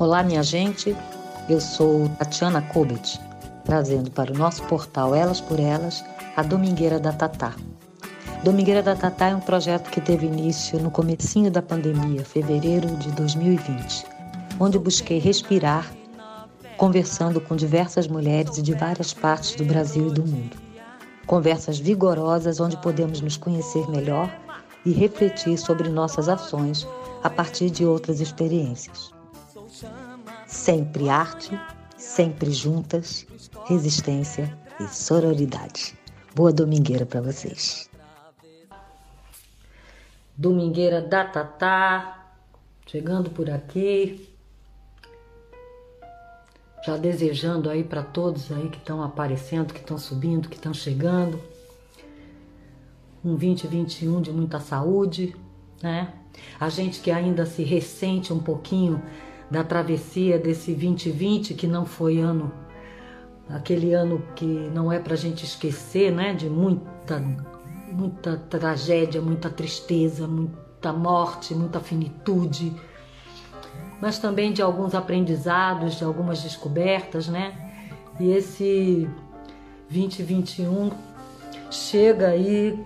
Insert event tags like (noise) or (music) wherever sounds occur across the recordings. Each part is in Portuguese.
Olá, minha gente. Eu sou Tatiana Kobet, trazendo para o nosso portal Elas por Elas a Domingueira da Tatá. Domingueira da Tatá é um projeto que teve início no comecinho da pandemia, fevereiro de 2020, onde busquei respirar, conversando com diversas mulheres de várias partes do Brasil e do mundo. Conversas vigorosas onde podemos nos conhecer melhor e refletir sobre nossas ações a partir de outras experiências. Sempre arte, sempre juntas, resistência e sororidade. Boa domingueira para vocês. Domingueira da Tatá, chegando por aqui. Já desejando aí para todos aí que estão aparecendo, que estão subindo, que estão chegando. Um 2021 de muita saúde, né? A gente que ainda se ressente um pouquinho da travessia desse 2020, que não foi ano, aquele ano que não é para a gente esquecer, né? De muita, muita tragédia, muita tristeza, muita morte, muita finitude, mas também de alguns aprendizados, de algumas descobertas, né? E esse 2021 chega aí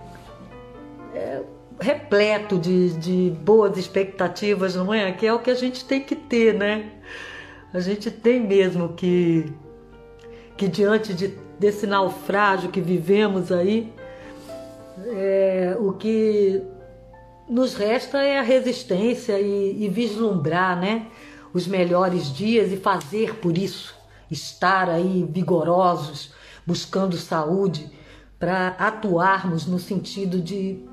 é, repleto de, de boas expectativas, não é? Que é o que a gente tem que ter, né? A gente tem mesmo que, que diante de, desse naufrágio que vivemos aí, é, o que nos resta é a resistência e, e vislumbrar, né? Os melhores dias e fazer por isso, estar aí vigorosos, buscando saúde, para atuarmos no sentido de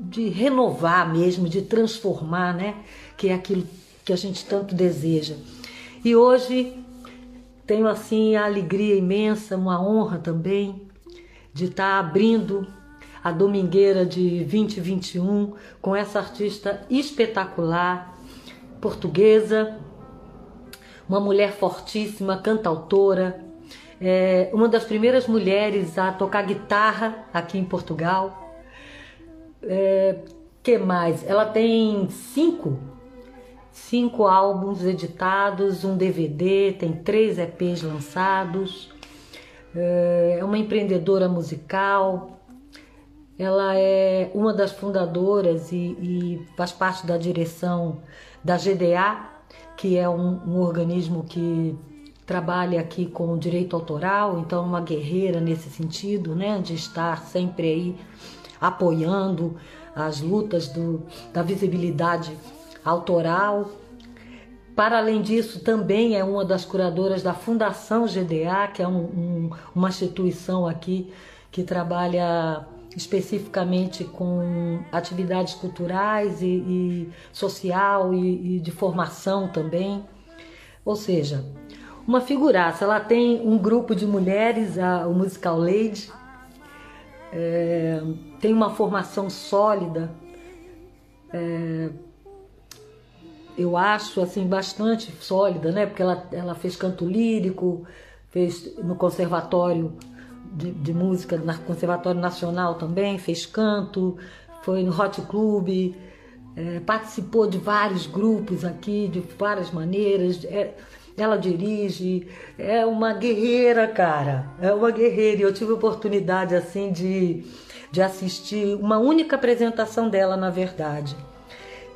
de renovar mesmo, de transformar, né? Que é aquilo que a gente tanto deseja. E hoje tenho assim a alegria imensa, uma honra também de estar abrindo a domingueira de 2021 com essa artista espetacular, portuguesa, uma mulher fortíssima, cantautora, é, uma das primeiras mulheres a tocar guitarra aqui em Portugal é, que mais? Ela tem cinco, cinco álbuns editados, um DVD, tem três EPs lançados. É, é uma empreendedora musical. Ela é uma das fundadoras e, e faz parte da direção da GDA, que é um, um organismo que trabalha aqui com o direito autoral, então uma guerreira nesse sentido, né, de estar sempre aí apoiando as lutas do, da visibilidade autoral. Para além disso, também é uma das curadoras da Fundação GDA, que é um, um, uma instituição aqui que trabalha especificamente com atividades culturais e, e social e, e, de formação também. Ou seja, uma figuraça. Ela tem um grupo de mulheres, a, o Musical Lady, é, tem uma formação sólida, é, eu acho assim bastante sólida, né? Porque ela, ela fez canto lírico, fez no conservatório de, de música, no conservatório nacional também, fez canto, foi no Hot Club, é, participou de vários grupos aqui, de várias maneiras. É, ela dirige, é uma guerreira, cara. É uma guerreira. E eu tive oportunidade assim de, de assistir uma única apresentação dela, na verdade.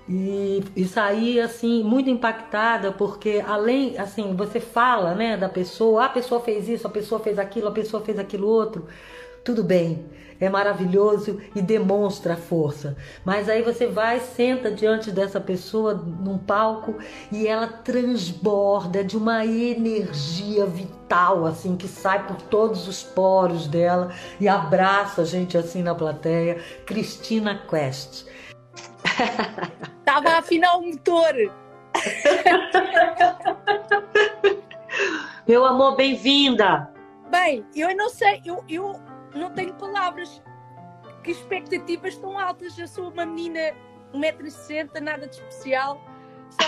E, e saí assim muito impactada porque além assim você fala né da pessoa ah, a pessoa fez isso a pessoa fez aquilo a pessoa fez aquilo outro tudo bem é maravilhoso e demonstra força. Mas aí você vai, senta diante dessa pessoa num palco e ela transborda de uma energia vital, assim, que sai por todos os poros dela e abraça a gente assim na plateia. Cristina Quest. (laughs) Estava a afinar o motor. Meu amor, bem-vinda! Bem, eu não sei, eu, eu não tenho palavras. Que expectativas tão altas. Eu sou uma menina 1,60m, nada de especial. Só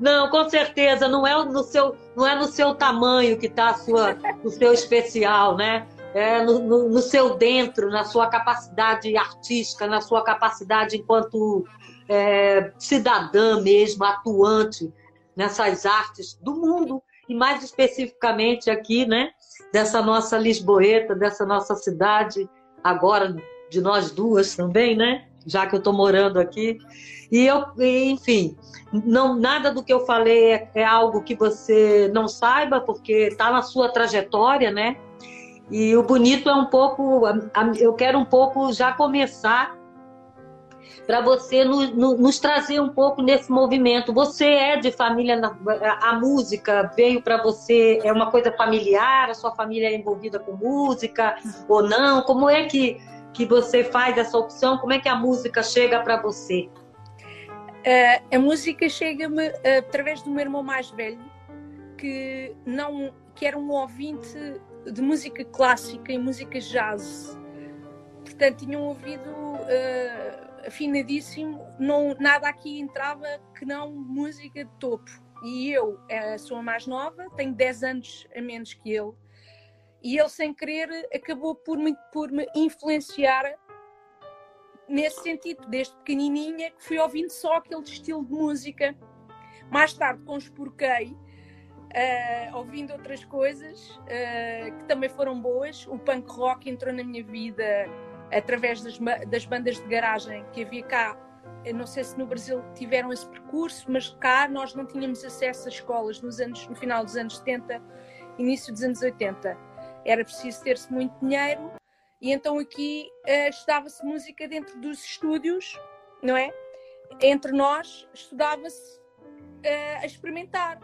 Não, com certeza, não é no seu, não é no seu tamanho que está sua, o seu especial, né? é, no, no, no, seu dentro, na sua capacidade artística, na sua capacidade enquanto é, cidadã mesmo, atuante nessas artes do mundo e mais especificamente aqui, né, dessa nossa Lisboeta, dessa nossa cidade, agora de nós duas também, né, já que eu estou morando aqui. E eu, enfim, não nada do que eu falei é, é algo que você não saiba, porque está na sua trajetória, né? E o bonito é um pouco, eu quero um pouco já começar para você no, no, nos trazer um pouco nesse movimento. Você é de família, a música veio para você, é uma coisa familiar, a sua família é envolvida com música ou não? Como é que, que você faz essa opção? Como é que a música chega para você? Uh, a música chega-me uh, através do meu irmão mais velho, que não que era um ouvinte de música clássica e música jazz. Portanto, tinha um ouvido uh, afinadíssimo, não, nada aqui entrava que não música de topo. E eu uh, sou a mais nova, tenho 10 anos a menos que ele, e ele, sem querer, acabou por me, por me influenciar nesse sentido, desde pequenininha, que fui ouvindo só aquele estilo de música. Mais tarde conspurquei uh, ouvindo outras coisas uh, que também foram boas. O punk rock entrou na minha vida através das, das bandas de garagem que havia cá. Eu não sei se no Brasil tiveram esse percurso, mas cá nós não tínhamos acesso às escolas nos anos, no final dos anos 70, início dos anos 80. Era preciso ter-se muito dinheiro e então aqui uh, estudava-se música dentro dos estúdios, não é? Entre nós estudava-se uh, a experimentar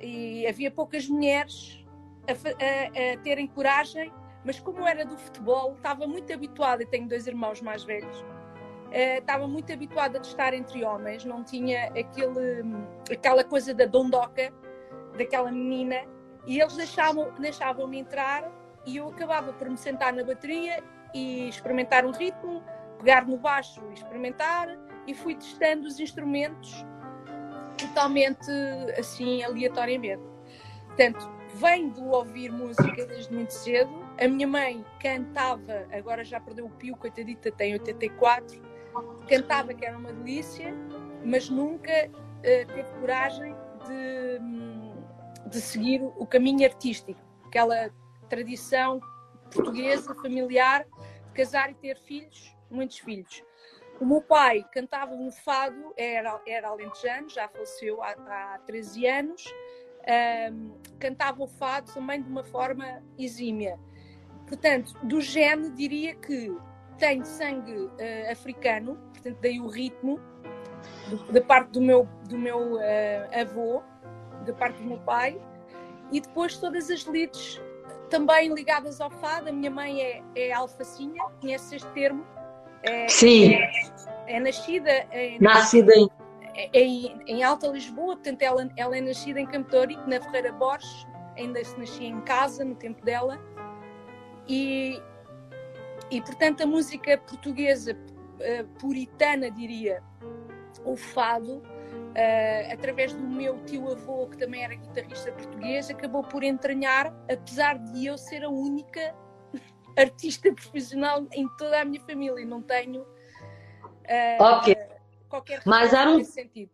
e havia poucas mulheres a, a, a, terem coragem, mas como era do futebol, estava muito habituada, e tenho dois irmãos mais velhos, uh, estava muito habituada de estar entre homens, não tinha aquele, aquela coisa da dondoca, daquela menina, e eles deixavam-me deixavam entrar e eu acabava por me sentar na bateria e experimentar um ritmo, pegar no baixo e experimentar, e fui testando os instrumentos totalmente assim, aleatoriamente. Portanto, vem do ouvir música desde muito cedo. A minha mãe cantava, agora já perdeu o pio, coitadita, tem 84, cantava que era uma delícia, mas nunca uh, teve coragem de, de seguir o caminho artístico, aquela tradição portuguesa, familiar, de casar e ter filhos, muitos filhos. O meu pai cantava um fado, era, era alentejano, já faleceu há, há 13 anos, um, cantava o fado também de uma forma exímia. Portanto, do gene, diria que tem sangue uh, africano, portanto, daí o ritmo, da parte do meu, do meu uh, avô, da parte do meu pai, e depois todas as lides também ligadas ao fado. A minha mãe é, é alfacinha, conhece este termo? É, Sim. É, é nascida em, nascida em... Em, em Alta Lisboa, portanto ela, ela é nascida em Campo na Ferreira Borges, ainda se nascia em casa no tempo dela. E, e portanto a música portuguesa uh, puritana, diria, o fado, uh, através do meu tio-avô, que também era guitarrista português, acabou por entranhar, apesar de eu ser a única (laughs) artista profissional em toda a minha família. Não tenho uh, okay. qualquer Mas era um... sentido.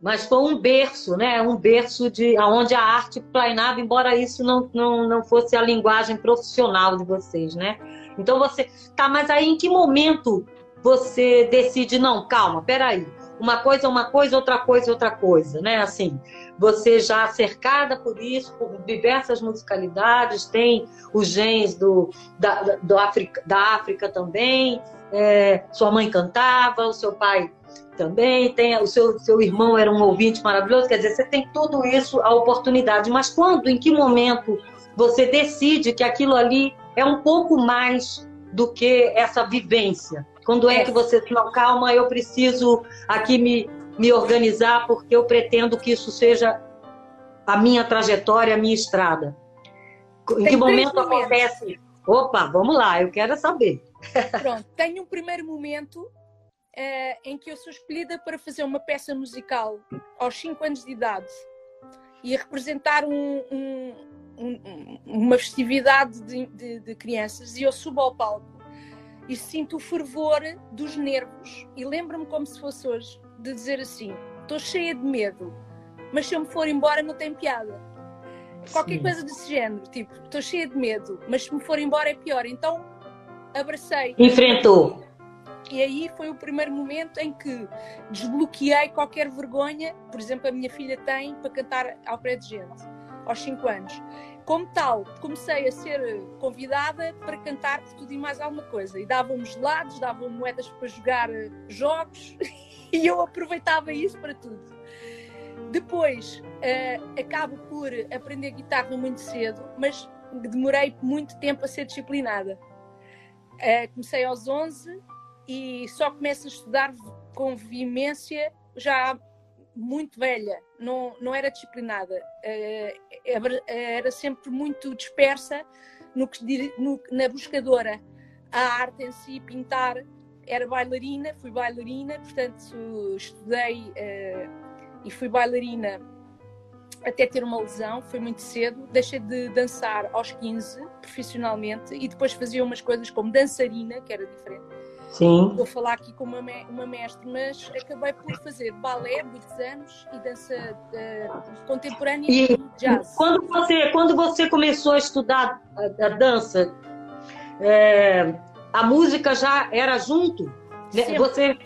Mas foi um berço, né? Um berço de onde a arte planeava, embora isso não, não, não fosse a linguagem profissional de vocês, né? Então você. Tá, mas aí em que momento você decide, não, calma, peraí. Uma coisa é uma coisa, outra coisa é outra coisa, né? Assim, você já cercada por isso, por diversas musicalidades, tem os genes do, da, do África, da África também, é, sua mãe cantava, o seu pai também, tem o seu, seu irmão era um ouvinte maravilhoso, quer dizer, você tem tudo isso, a oportunidade, mas quando, em que momento você decide que aquilo ali é um pouco mais do que essa vivência? Quando é, é que você não calma, eu preciso aqui me, me organizar porque eu pretendo que isso seja a minha trajetória, a minha estrada. Em que momento acontece? Opa, vamos lá, eu quero saber. Pronto, tenho um primeiro momento é, em que eu sou escolhida para fazer uma peça musical aos 5 anos de idade. ia representar um, um, um, uma festividade de, de, de crianças e eu subo ao palco e sinto o fervor dos nervos e lembro-me como se fosse hoje de dizer assim: estou cheia de medo, mas se eu me for embora não tem piada. Qualquer Sim. coisa desse género, tipo, estou cheia de medo, mas se me for embora é pior. Então abracei. Enfrentou. E aí foi o primeiro momento em que desbloqueei qualquer vergonha, por exemplo, a minha filha tem para cantar ao pé de gente, aos 5 anos. Como tal, comecei a ser convidada para cantar por tudo e mais alguma coisa. E davam-me gelados, davam moedas para jogar eh, jogos (laughs) e eu aproveitava isso para tudo. Depois, uh, acabo por aprender guitarra muito cedo, mas demorei muito tempo a ser disciplinada. Uh, comecei aos 11 e só começo a estudar com veemência já muito velha, não, não era disciplinada, uh, era, sempre muito dispersa no que, no, na buscadora. A arte em si, pintar, era bailarina, fui bailarina, portanto estudei uh, e fui bailarina até ter uma lesão, foi muito cedo. Deixei de dançar aos 15 profissionalmente e depois fazia umas coisas como dançarina, que era diferente Sim. Vou falar aqui com uma, uma mestre, mas acabei por fazer balé muitos anos e dança uh, contemporânea e, e jazz. Quando você, quando você começou a estudar a, a dança, é, a música já era junto? Né? Sempre. Você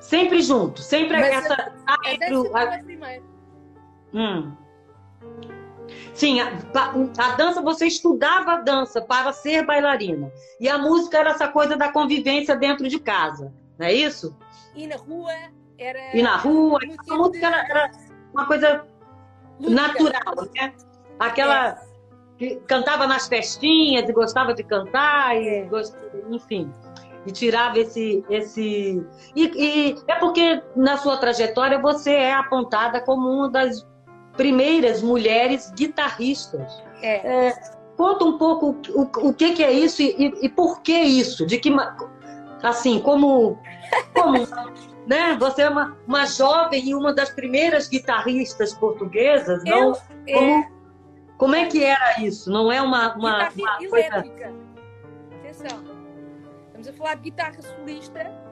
sempre junto, sempre mas essa. A, a, a dança a... primeiro. Hum. Sim, a, a, dança, você estudava a dança para ser bailarina. E a música era essa coisa da convivência dentro de casa, não é isso? E na rua era. E na rua, a música era, era, uma coisa Lúdica. natural, né? Aquela é. que cantava nas festinhas e gostava de cantar, e é. enfim. E tirava esse. esse... E, e é porque na sua trajetória você é apontada como uma das primeiras mulheres guitarristas. É. É, conta um pouco o, o que, que é isso e, e, por que isso? De que, assim, como, como (laughs) né? Você é uma, uma jovem e uma das primeiras guitarristas portuguesas, Eu, não? É... Como, como é que era isso? Não é uma, uma, uma elétrica. Coisa... Atenção, estamos a falar de guitarra solista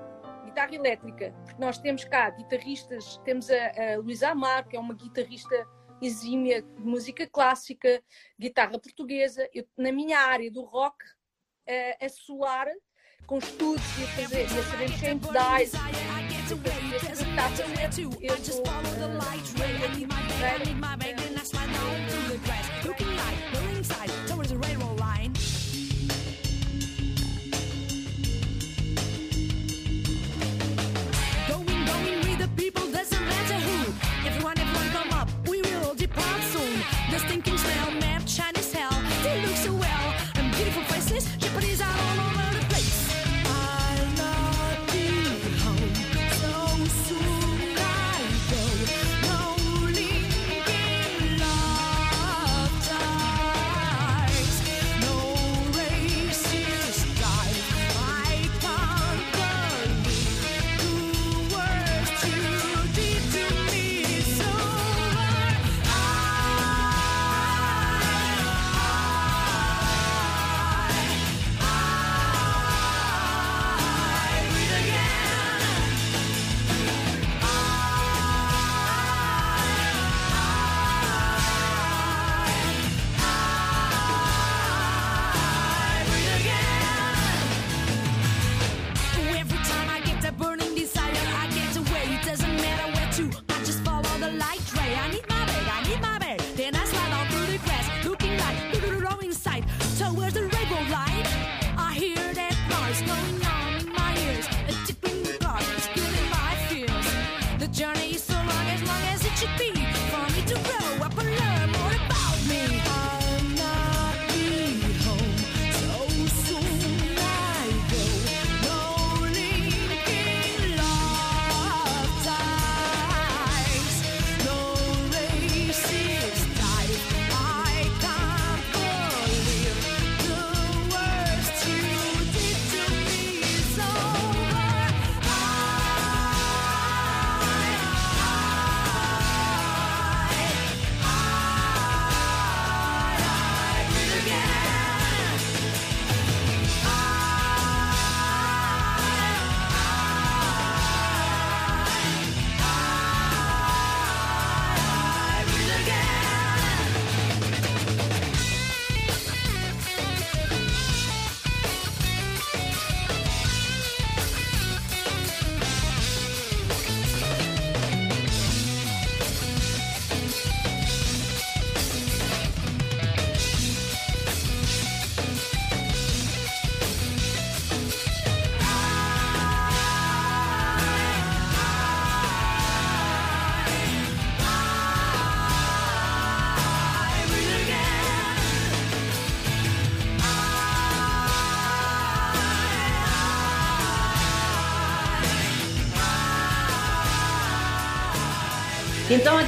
guitarra elétrica, porque nós temos cá guitarristas, temos a, a Luísa Amar, que é uma guitarrista exímia de música clássica, guitarra portuguesa. Eu, na minha área do rock, a, a solar, com estudos e a fazer, e a saber pedais, eu Então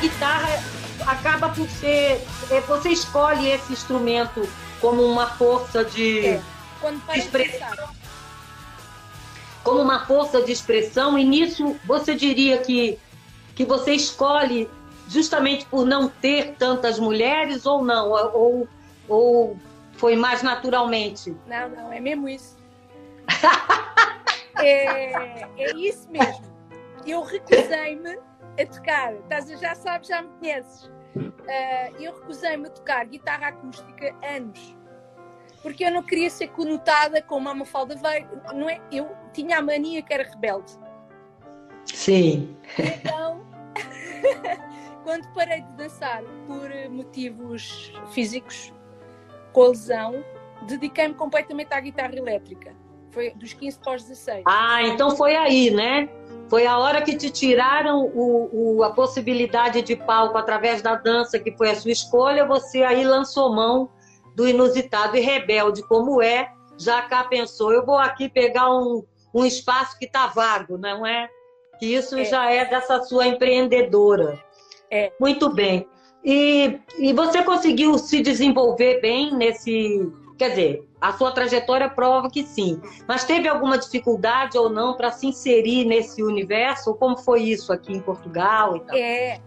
guitarra acaba por ser. É, você escolhe esse instrumento como uma força de, é. de expressão. Como uma força de expressão, e nisso você diria que, que você escolhe justamente por não ter tantas mulheres ou não? Ou, ou foi mais naturalmente? Não, não, é mesmo isso. (laughs) é, é isso mesmo. Eu recusei-me a tocar, estás, já sabes, já me conheces. Uh, eu recusei-me a tocar guitarra acústica anos. Porque eu não queria ser conotada como a Mafalda veio, não é? Eu tinha a mania que era rebelde. Sim. Então, (laughs) quando parei de dançar por motivos físicos, com a lesão, dediquei-me completamente à guitarra elétrica. Foi dos 15 para os 16. Ah, então foi aí, né? Foi a hora que te tiraram o, o, a possibilidade de palco através da dança, que foi a sua escolha, você aí lançou mão do inusitado e rebelde, como é. Já cá pensou, eu vou aqui pegar um, um espaço que está vago, não é? Que isso é. já é dessa sua empreendedora. É. Muito bem. E, e você conseguiu se desenvolver bem nesse. Quer dizer, a sua trajetória prova que sim. Mas teve alguma dificuldade ou não para se inserir nesse universo? Como foi isso aqui em Portugal e tal? É.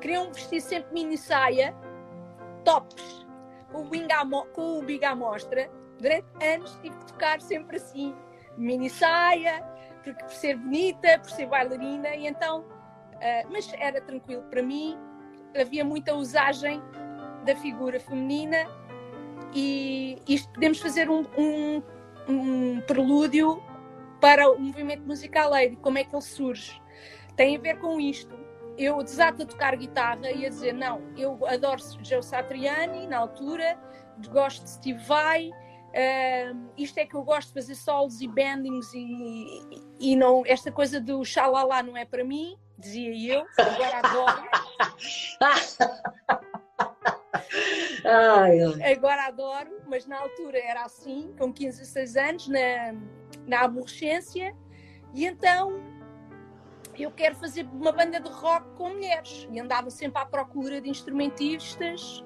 Queriam vestir sempre mini saia, tops, com o, big à mostra. Durante anos tive que tocar sempre assim, mini saia, porque por ser bonita, por ser bailarina, e então. Uh, mas era tranquilo para mim, havia muita usagem da figura feminina e isto podemos fazer um, um, um prelúdio para o movimento musical lady, como é que ele surge. Tem a ver com isto. Eu desato a tocar guitarra e a dizer, não, eu adoro Joe Satriani na altura, gosto de Steve Vai, uh, isto é que eu gosto de fazer solos e bendings e, e, e não, esta coisa do xalala não é para mim, dizia eu, agora adoro. (laughs) Ai, Agora adoro, mas na altura era assim, com 15, 16 anos, na, na aborrecência, e então eu quero fazer uma banda de rock com mulheres. E andava sempre à procura de instrumentistas,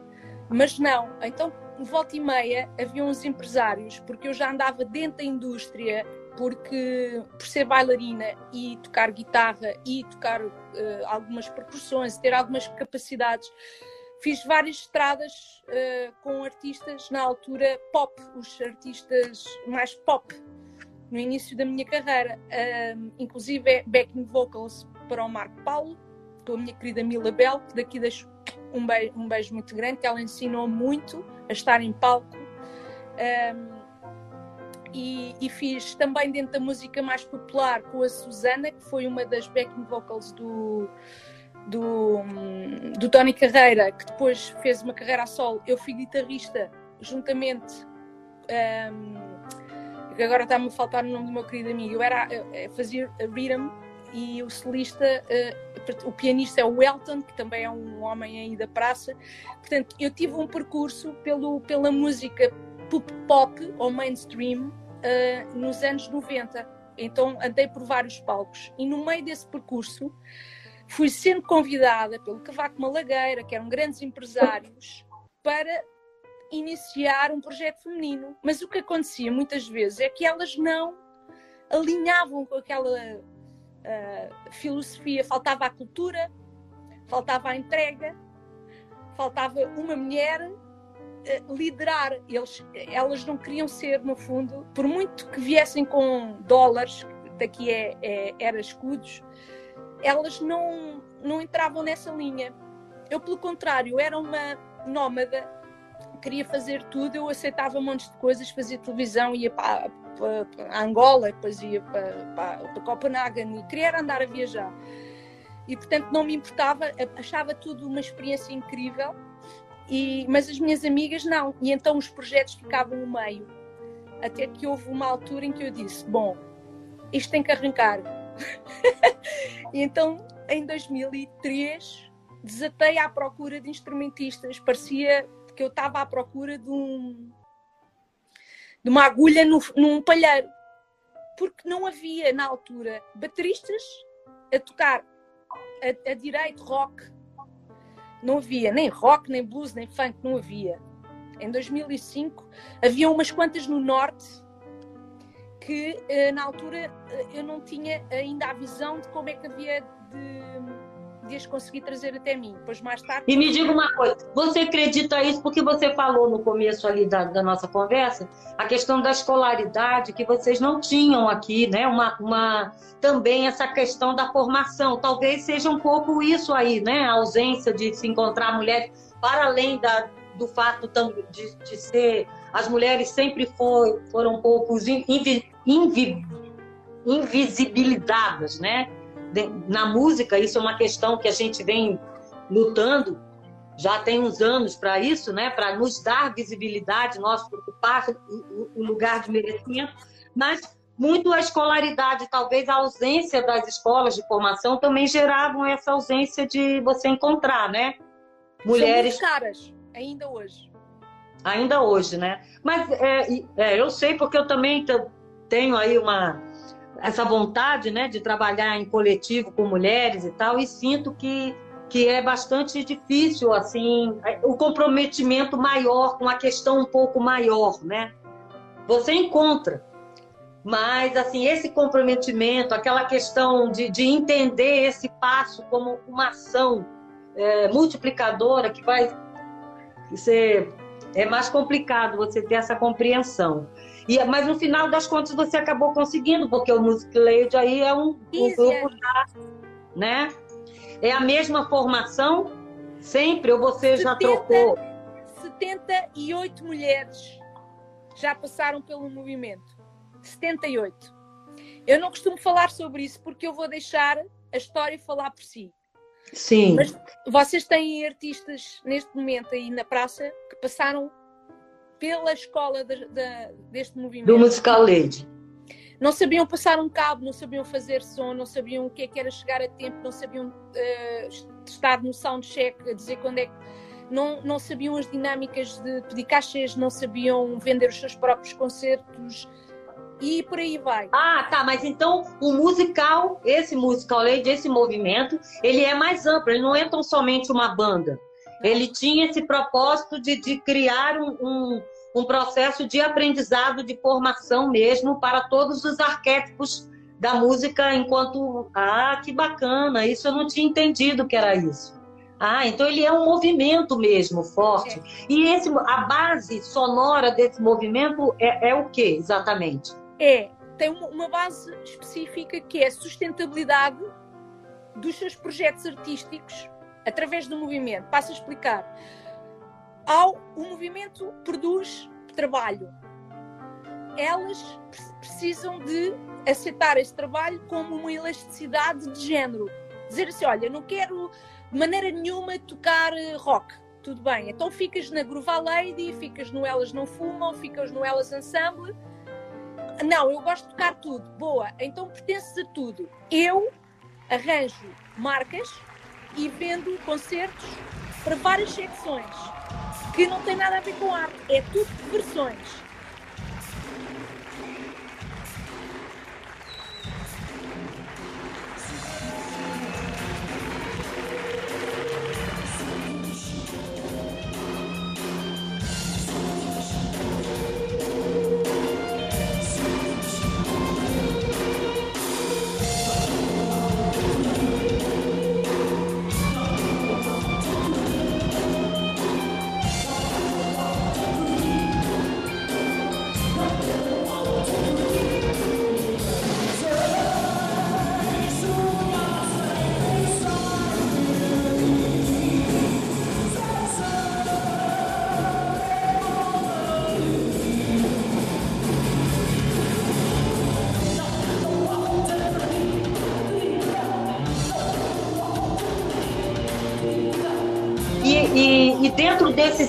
mas não. Então, volta e meia, havia uns empresários, porque eu já andava dentro da indústria, porque por ser bailarina e tocar guitarra e tocar uh, algumas percussões, ter algumas capacidades Fiz várias estradas uh, com artistas na altura pop, os artistas mais pop, no início da minha carreira, uh, inclusive backing vocals para o Marco Paulo, com a minha querida Mila Bell, que daqui deixo um beijo, um beijo muito grande, que ela ensinou muito a estar em palco. Um, e, e, fiz também dentro da música mais popular com a Susana, que foi uma das backing vocals do, do, do Tony Carreira, que depois fez uma carreira a solo. Eu fui guitarrista juntamente. Um, agora está-me a faltar o nome do meu querido amigo. Eu era a fazer a rhythm e o solista, uh, o pianista é o Elton, que também é um homem aí da praça. Portanto, eu tive um percurso pelo, pela música pop, pop ou mainstream uh, nos anos 90. Então andei por vários palcos e no meio desse percurso fui sendo convidada pelo Cavaco Malagueira, que eram grandes empresários, para iniciar um projeto feminino. Mas o que acontecia muitas vezes é que elas não alinhavam com aquela uh, filosofia. Faltava a cultura, faltava a entrega, faltava uma mulher uh, liderar. Eles, elas não queriam ser, no fundo, por muito que viessem com dólares, daqui é, é era escudos, elas não, não entravam nessa linha. Eu, pelo contrário, era uma nómada, queria fazer tudo, eu aceitava montes de coisas, fazia televisão, ia para, para, para Angola, depois ia para, para, para Copenhagen e queria andar a viajar. E, portanto, não me importava, achava tudo uma experiência incrível, e, mas as minhas amigas não. E então os projetos ficavam no meio. Até que houve uma altura em que eu disse: Bom, isto tem que arrancar (laughs) então, em 2003, desatei à procura de instrumentistas. Parecia que eu estava à procura de, um, de uma agulha no, num palheiro. Porque não havia, na altura, bateristas a tocar a, a direito rock. Não havia nem rock, nem blues, nem funk, não havia. Em 2005 havia umas quantas no norte que eh, na altura eh, eu não tinha ainda a visão de como é que havia de, de as conseguir trazer até mim. Depois mais tarde. E me diga uma coisa, você acredita isso porque você falou no começo ali da, da nossa conversa a questão da escolaridade que vocês não tinham aqui, né? Uma, uma também essa questão da formação. Talvez seja um pouco isso aí, né? A ausência de se encontrar mulheres para além da, do fato de, de ser as mulheres sempre foi, foram um pouco invi, invi, invisibilizadas, né? Na música, isso é uma questão que a gente vem lutando já tem uns anos para isso, né? Para nos dar visibilidade, nós ocupar o lugar de merecimento, mas muito a escolaridade, talvez a ausência das escolas de formação também geravam essa ausência de você encontrar, né? Mulheres caras ainda hoje. Ainda hoje, né? Mas é, é, eu sei porque eu também tenho aí uma essa vontade, né, de trabalhar em coletivo com mulheres e tal, e sinto que que é bastante difícil assim o comprometimento maior com a questão um pouco maior, né? Você encontra, mas assim esse comprometimento, aquela questão de, de entender esse passo como uma ação é, multiplicadora que vai ser é mais complicado você ter essa compreensão. E, mas no final das contas você acabou conseguindo, porque o Music Lady aí é um, um grupo já, né? É a mesma formação sempre ou você 70, já trocou? 78 mulheres já passaram pelo movimento. 78. Eu não costumo falar sobre isso porque eu vou deixar a história falar por si. Sim. Mas vocês têm artistas neste momento aí na praça que passaram pela escola de, de, deste movimento. Do Musical Lady. Não sabiam passar um cabo, não sabiam fazer som, não sabiam o que, é que era chegar a tempo, não sabiam uh, estar no soundcheck, a dizer quando é que. Não, não sabiam as dinâmicas de pedir cachês, não sabiam vender os seus próprios concertos, e por aí vai. Ah, tá, mas então o musical, esse musical lady, esse movimento, ele é mais amplo, ele não é tão somente uma banda. Ele tinha esse propósito de, de criar um, um, um processo de aprendizado, de formação mesmo para todos os arquétipos da música enquanto. Ah, que bacana! Isso eu não tinha entendido que era isso. Ah, então ele é um movimento mesmo forte. É. E esse, a base sonora desse movimento é, é o que exatamente? É, tem uma base específica que é a sustentabilidade dos seus projetos artísticos através do movimento. Passo a explicar. Ao, o movimento produz trabalho. Elas precisam de aceitar esse trabalho como uma elasticidade de género. Dizer assim, olha, não quero de maneira nenhuma tocar eh, rock. Tudo bem, então ficas na Groove Lady, ficas no Elas Não Fumam, ficas no Elas Ensemble, não, eu gosto de tocar tudo. Boa, então pertences a tudo. Eu arranjo marcas e vendo concertos para várias secções que não tem nada a ver com arte, é tudo versões.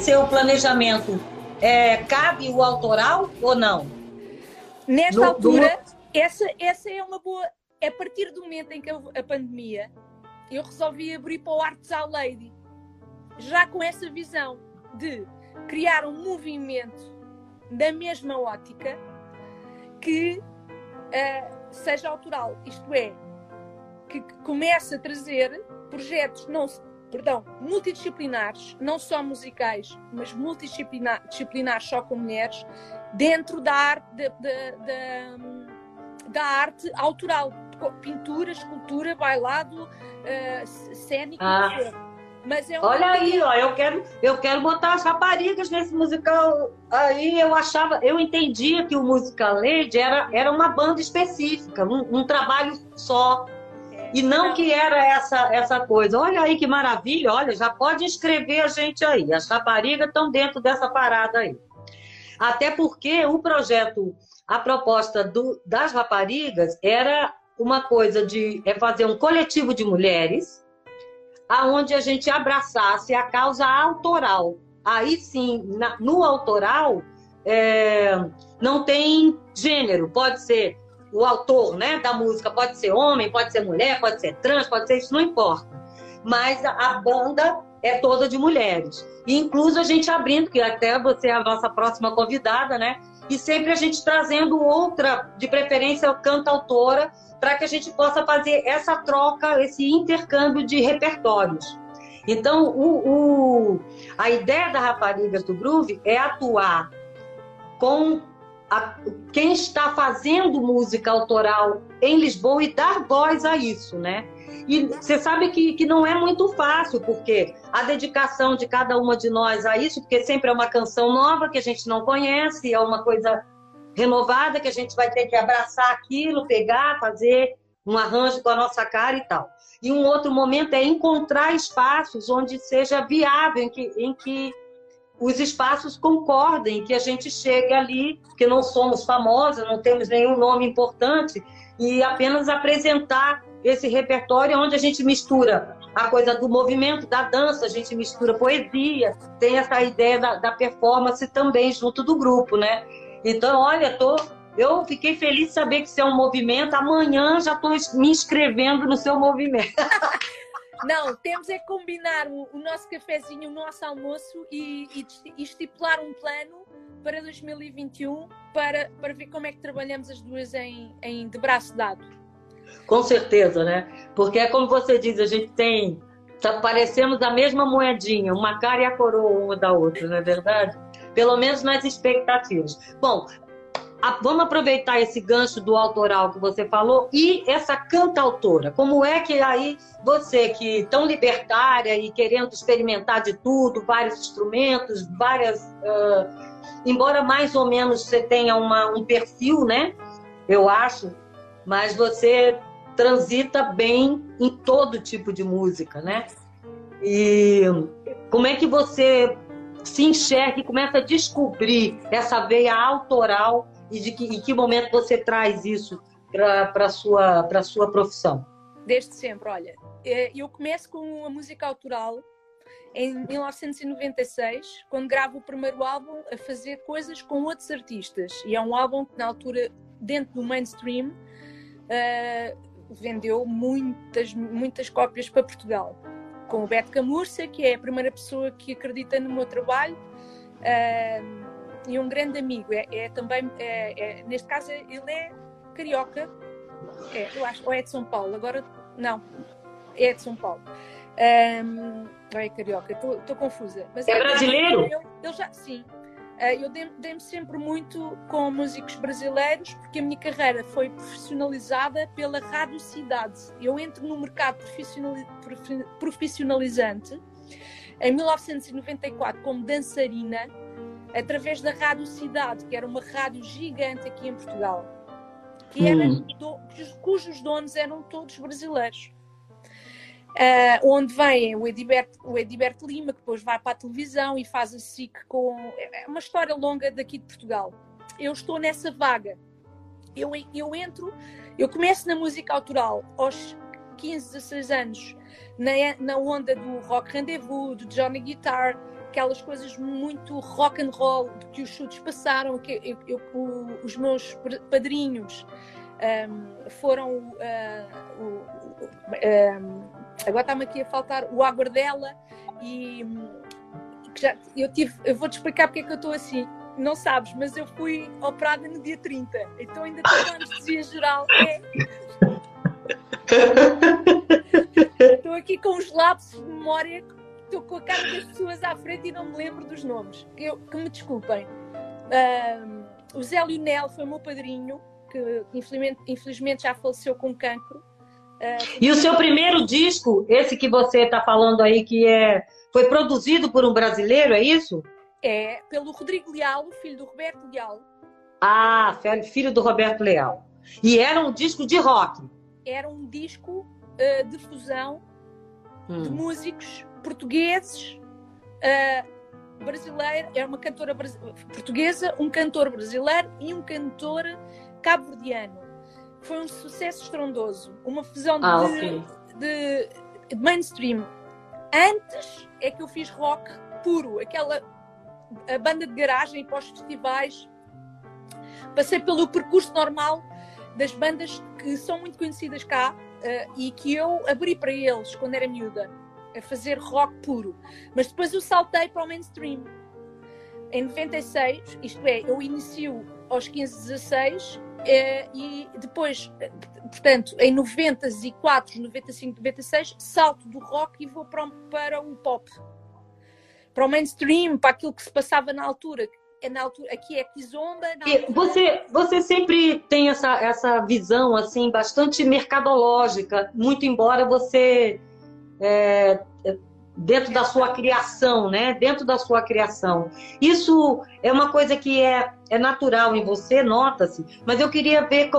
Seu planejamento, é, cabe o autoral ou não? Nesta no, altura, do... essa, essa é uma boa. A partir do momento em que a pandemia, eu resolvi abrir para o Arts Our Lady, já com essa visão de criar um movimento da mesma ótica que uh, seja autoral, isto é, que comece a trazer projetos não perdão, multidisciplinares, não só musicais, mas multidisciplinares só com mulheres, dentro da arte, da, da, da arte autoral, pintura, escultura, bailado, uh, cênico. Ah. Mas é Olha aí, ó, eu quero, eu quero botar as raparigas nesse musical. Aí eu achava, eu entendia que o Musical Lady era, era uma banda específica, um, um trabalho só. E não que era essa, essa coisa. Olha aí que maravilha, olha, já pode inscrever a gente aí. As raparigas estão dentro dessa parada aí. Até porque o projeto, a proposta do, das raparigas era uma coisa de é fazer um coletivo de mulheres, aonde a gente abraçasse a causa autoral. Aí sim, na, no autoral, é, não tem gênero, pode ser o autor né, da música pode ser homem, pode ser mulher, pode ser trans, pode ser isso, não importa. Mas a banda é toda de mulheres. E incluso a gente abrindo, que até você é a nossa próxima convidada, né? E sempre a gente trazendo outra, de preferência, cantautora, para que a gente possa fazer essa troca, esse intercâmbio de repertórios. Então, o, o, a ideia da Raparigas do Groove é atuar com a, quem está fazendo música autoral em Lisboa e dar voz a isso, né? E você sabe que, que não é muito fácil, porque a dedicação de cada uma de nós a isso, porque sempre é uma canção nova que a gente não conhece, é uma coisa renovada que a gente vai ter que abraçar aquilo, pegar, fazer um arranjo com a nossa cara e tal. E um outro momento é encontrar espaços onde seja viável, em que, em que os espaços concordem que a gente chegue ali, que não somos famosos, não temos nenhum nome importante, e apenas apresentar esse repertório onde a gente mistura a coisa do movimento, da dança, a gente mistura poesia, tem essa ideia da, da performance também junto do grupo, né? Então, olha, tô, eu fiquei feliz de saber que isso é um movimento. Amanhã já estou me inscrevendo no seu movimento. (laughs) Não, temos é combinar o, o, nosso cafezinho, o nosso almoço e, e, e, estipular um plano para 2021 para, para ver como é que trabalhamos as duas em, em de braço dado. Com certeza, né? Porque é como você diz, a gente tem. Tá, parecemos a mesma moedinha, uma cara e a coroa uma da outra, não é verdade? Pelo menos nas expectativas. Bom, vamos aproveitar esse gancho do autoral que você falou e essa cantautora. Como é que aí você, que tão libertária e querendo experimentar de tudo, vários instrumentos, várias. Uh, embora mais ou menos você tenha uma, um perfil, né? Eu acho, mas você transita bem em todo tipo de música, né? E como é que você se enxerga e começa a descobrir essa veia autoral e de que, em que momento você traz isso para a sua, sua profissão? Desde sempre, olha. Eh, eu começo com a música autoral em 1996, quando gravo o primeiro álbum, a fazer coisas com outros artistas. E é um álbum que, na altura, dentro do mainstream, uh, vendeu muitas, muitas cópias para Portugal. Com o Beto Camurça, que é a primeira pessoa que acredita no meu trabalho. Uh, e um grande amigo. É, é também, é, é, neste caso, ele é carioca, é, eu acho, ou é de São Paulo, agora não, é de São Paulo. Um, é carioca, estou confusa. Mas é brasileiro? Eu, já, sim. Uh, eu dei-me sempre muito com músicos brasileiros porque a minha carreira foi profissionalizada pela Rádio Cidade. Eu entro no mercado profissionalizante em 1994 como dançarina através da Rádio Cidade, que era uma rádio gigante aqui em Portugal, que era, hum. do, cujos donos eram todos brasileiros. Uh, onde vem o Ediberto, o Ediberto Lima, que depois vai para a televisão e faz a SIC com. É uma história longa daqui de Portugal. Eu estou nessa vaga. Eu, eu entro, eu começo na música autoral aos 15, 16 anos, na, na onda do rock rendezvous, do Johnny Guitar, aquelas coisas muito rock and roll que os chutes passaram, que eu, eu, os meus padrinhos um, foram uh, o, um, agora está-me aqui a faltar o Aguardela e já, eu tive, eu vou-te explicar porque é que eu estou assim. Não sabes, mas eu fui operada no dia 30, então ainda tenho anestesia geral. É... (laughs) Estou aqui com os lapsos de memória, estou com a cara das pessoas à frente e não me lembro dos nomes. Que, eu, que me desculpem. O Zé Lionel foi o meu padrinho, que infelizmente, infelizmente já faleceu com cancro. Uh, e o seu primeiro disco, esse que você está falando aí, que é foi produzido por um brasileiro, é isso? É, pelo Rodrigo Leal, filho do Roberto Leal. Ah, filho do Roberto Leal. E era um disco de rock? Era um disco uh, de fusão hum. de músicos portugueses, uh, brasileiro, era uma cantora portuguesa, um cantor brasileiro e um cantor cabo-verdiano. Foi um sucesso estrondoso, uma fusão de, ah, okay. de, de mainstream. Antes é que eu fiz rock puro, aquela a banda de garagem para os festivais. Passei pelo percurso normal das bandas que são muito conhecidas cá uh, e que eu abri para eles quando era miúda, a fazer rock puro. Mas depois eu saltei para o mainstream. Em 96, isto é, eu inicio aos 15, 16 uh, e depois, portanto, em 94, 95, 96, salto do rock e vou para, para o pop. Para o mainstream, para aquilo que se passava na altura, é na altura, aqui é Kizomba. Altura... Você, você sempre tem essa, essa visão assim bastante mercadológica, muito embora você é, dentro da sua criação, né? Dentro da sua criação. Isso é uma coisa que é, é natural em você, nota-se. Mas eu queria ver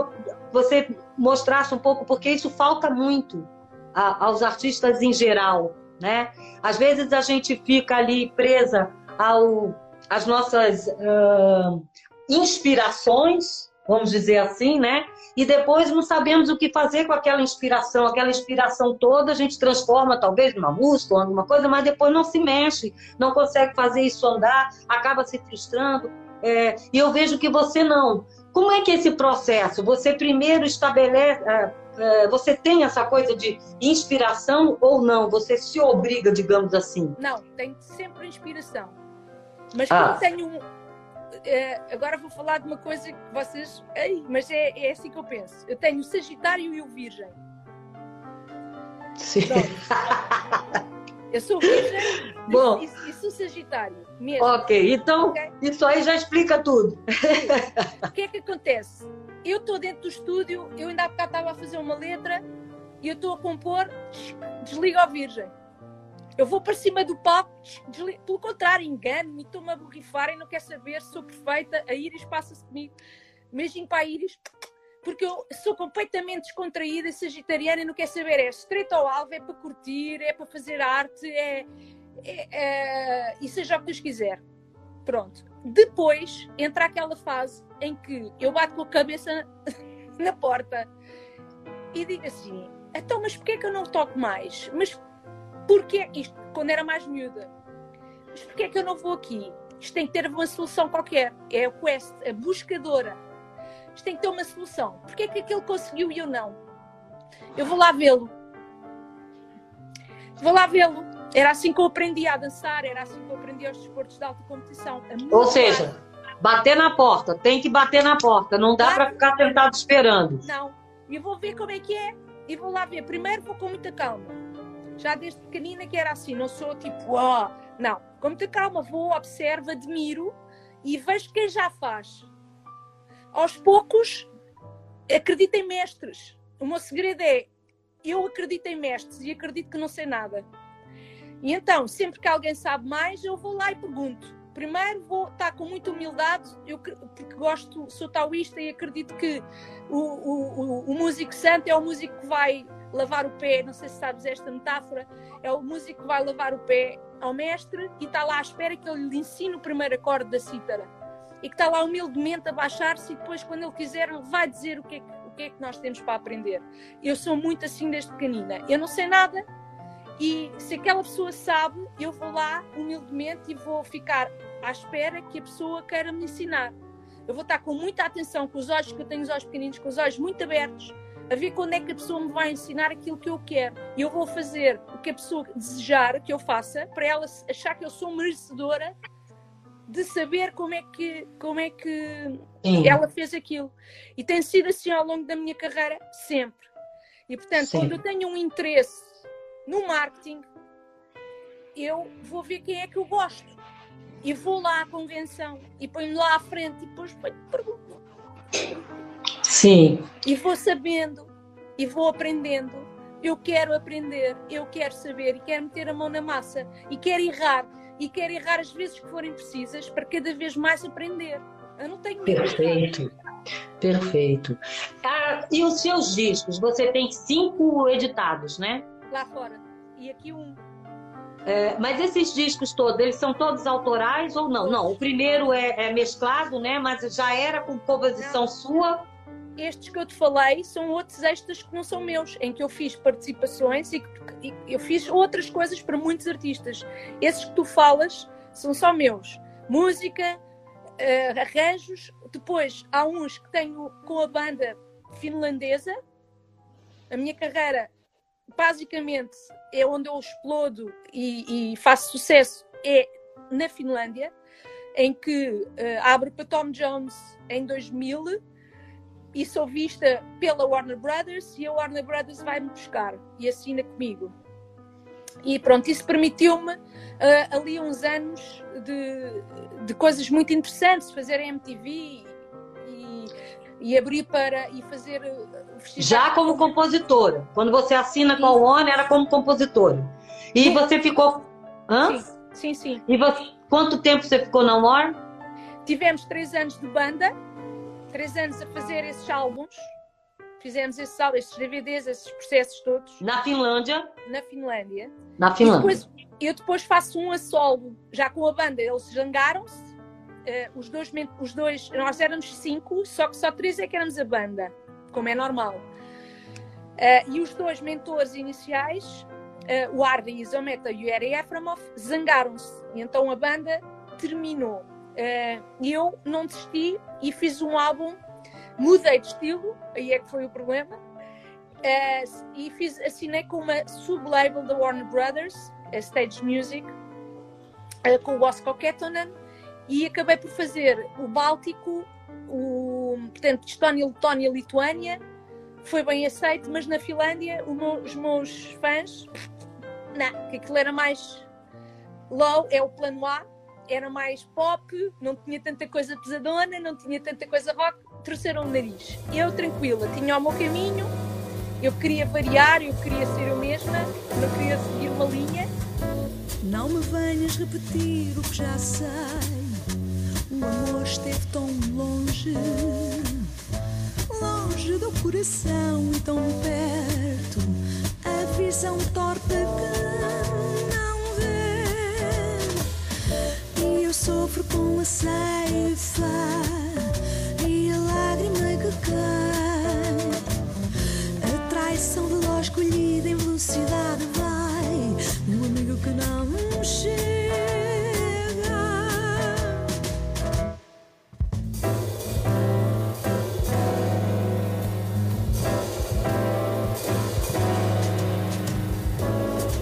você mostrasse um pouco porque isso falta muito a, aos artistas em geral, né? Às vezes a gente fica ali presa ao as nossas uh, inspirações, vamos dizer assim, né? E depois não sabemos o que fazer com aquela inspiração. Aquela inspiração toda a gente transforma talvez numa música ou alguma coisa, mas depois não se mexe, não consegue fazer isso andar, acaba se frustrando. É, e eu vejo que você não. Como é que é esse processo? Você primeiro estabelece. É, é, você tem essa coisa de inspiração ou não? Você se obriga, digamos assim? Não, tem sempre inspiração mas ah. tenho um. É, agora vou falar de uma coisa que vocês. Ei, mas é, é assim que eu penso. Eu tenho o Sagitário e o Virgem. Sim. eu sou (laughs) Virgem Bom, e, e, sou Sagitário. Mesmo. Ok, então okay? isso aí já explica tudo. o que é que acontece? Eu estou dentro do estúdio, eu ainda há bocado estava a fazer uma letra e eu estou a compor, desliga ao Virgem. Eu vou para cima do palco, pelo contrário, engano-me, estou-me a borrifar e não quero saber se sou perfeita. A Iris passa-se comigo. Imagino para a Iris, porque eu sou completamente descontraída, sagitariana e não quero saber. É estreito ao alvo, é para curtir, é para fazer arte, é, é, é, e seja o que Deus quiser. Pronto. Depois entra aquela fase em que eu bato com a cabeça (laughs) na porta e digo assim: então, mas porquê é que eu não toco mais? Mas Porquê? Isto quando era mais miúda. Mas porquê é que eu não vou aqui? Isto tem que ter uma solução qualquer. É a quest, a buscadora. Isto tem que ter uma solução. Porquê é que aquele conseguiu e eu não? Eu vou lá vê-lo. Vou lá vê-lo. Era assim que eu aprendi a dançar, era assim que eu aprendi aos desportos de alta competição. Ou seja, bater na porta, tem que bater na porta, não dá para ficar sentado esperando. Não, eu vou ver como é que é e vou lá ver. Primeiro vou com muita calma já desde pequenina que era assim, não sou tipo, ah, oh. não, com muita calma, vou, observo, admiro e vejo quem já faz. Aos poucos, acredito em mestres. O meu segredo é, eu acredito em mestres e acredito que não sei nada. E então, sempre que alguém sabe mais, eu vou lá e pergunto. Primeiro vou estar com muita humildade, eu, porque gosto, sou taoísta e acredito que o, o, o, o músico santo é o músico que vai lavar o pé, não sei se sabes esta metáfora, é o músico que vai lavar o pé ao mestre e está lá à espera que ele lhe ensine o primeiro acorde da cítara. E que está lá humildemente a baixar-se e depois, quando ele quiser, vai dizer o que, é que, o que é que nós temos para aprender. Eu sou muito assim desde pequenina. Eu não sei nada e se aquela pessoa sabe, eu vou lá humildemente e vou ficar à espera que a pessoa queira me ensinar. Eu vou estar com muita atenção, com os olhos que eu tenho, os olhos pequeninos, com os olhos muito abertos, a ver quando é que a pessoa me vai ensinar aquilo que eu quero. E eu vou fazer o que a pessoa desejar que eu faça, para ela achar que eu sou merecedora de saber como é que, como é que ela fez aquilo. E tem sido assim ao longo da minha carreira, sempre. E portanto, Sim. quando eu tenho um interesse no marketing, eu vou ver quem é que eu gosto. E vou lá à convenção e ponho-me lá à frente e depois pergunto. Sim. E vou sabendo e vou aprendendo. Eu quero aprender, eu quero saber e quero meter a mão na massa e quero errar e quero errar as vezes que forem precisas para cada vez mais aprender. Eu não tenho medo. Perfeito. Perfeito. Ah, e os seus discos? Você tem cinco editados, né? Lá fora. E aqui um. É, mas esses discos todos, eles são todos autorais ou não? Não, o primeiro é, é mesclado, né? Mas já era com composição não. sua? Estes que eu te falei são outros extras que não são meus, em que eu fiz participações e, e eu fiz outras coisas para muitos artistas. Esses que tu falas são só meus. Música, uh, arranjos. Depois há uns que tenho com a banda finlandesa. A minha carreira, basicamente, é onde eu explodo e, e faço sucesso é na Finlândia, em que uh, abro para Tom Jones em 2000 e sou vista pela Warner Brothers e a Warner Brothers vai-me buscar e assina comigo. E pronto, isso permitiu-me uh, ali uns anos de, de coisas muito interessantes, fazer MTV e, e abrir para e fazer já como compositora. Quando você assina com a Warner era como compositora. E sim. você ficou Hã? Sim, sim, sim. E você... quanto tempo você ficou na Warner? Tivemos três anos de banda, três anos a fazer esses álbuns fizemos esses, esses DVDs, esses processos todos. Na Finlândia? Na Finlândia. Na Finlândia. Depois, eu depois faço um a solo, já com a banda. Eles zangaram-se. Uh, os, dois, os dois, nós éramos cinco, só que só três é que éramos a banda, como é normal. Uh, e os dois mentores iniciais, uh, o Arda Izometa e o Eri Eframov, zangaram-se. E então a banda terminou. E eu não desisti e fiz um álbum mudei de estilo, aí é que foi o problema, uh, e fiz, assinei com uma sublabel da Warner Brothers, a Stage Music, uh, com o Oscar Ketonen, e acabei por fazer o Báltico, o, portanto, Estónia, Letónia, Lituânia, foi bem aceito, mas na Finlândia meu, os meus fãs, não, que aquilo era mais low, é o plano A, era mais pop, não tinha tanta coisa pesadona, não tinha tanta coisa rock, torceram o nariz. Eu, tranquila, tinha o meu caminho, eu queria variar, eu queria ser eu mesma, não queria seguir uma linha. Não me venhas repetir o que já sei, o amor esteve tão longe, longe do coração e tão perto, a visão torta que eu sofro com a ceifa lágrima que cai. A traição de ló escolhida em velocidade vai. Meu amigo que não chega.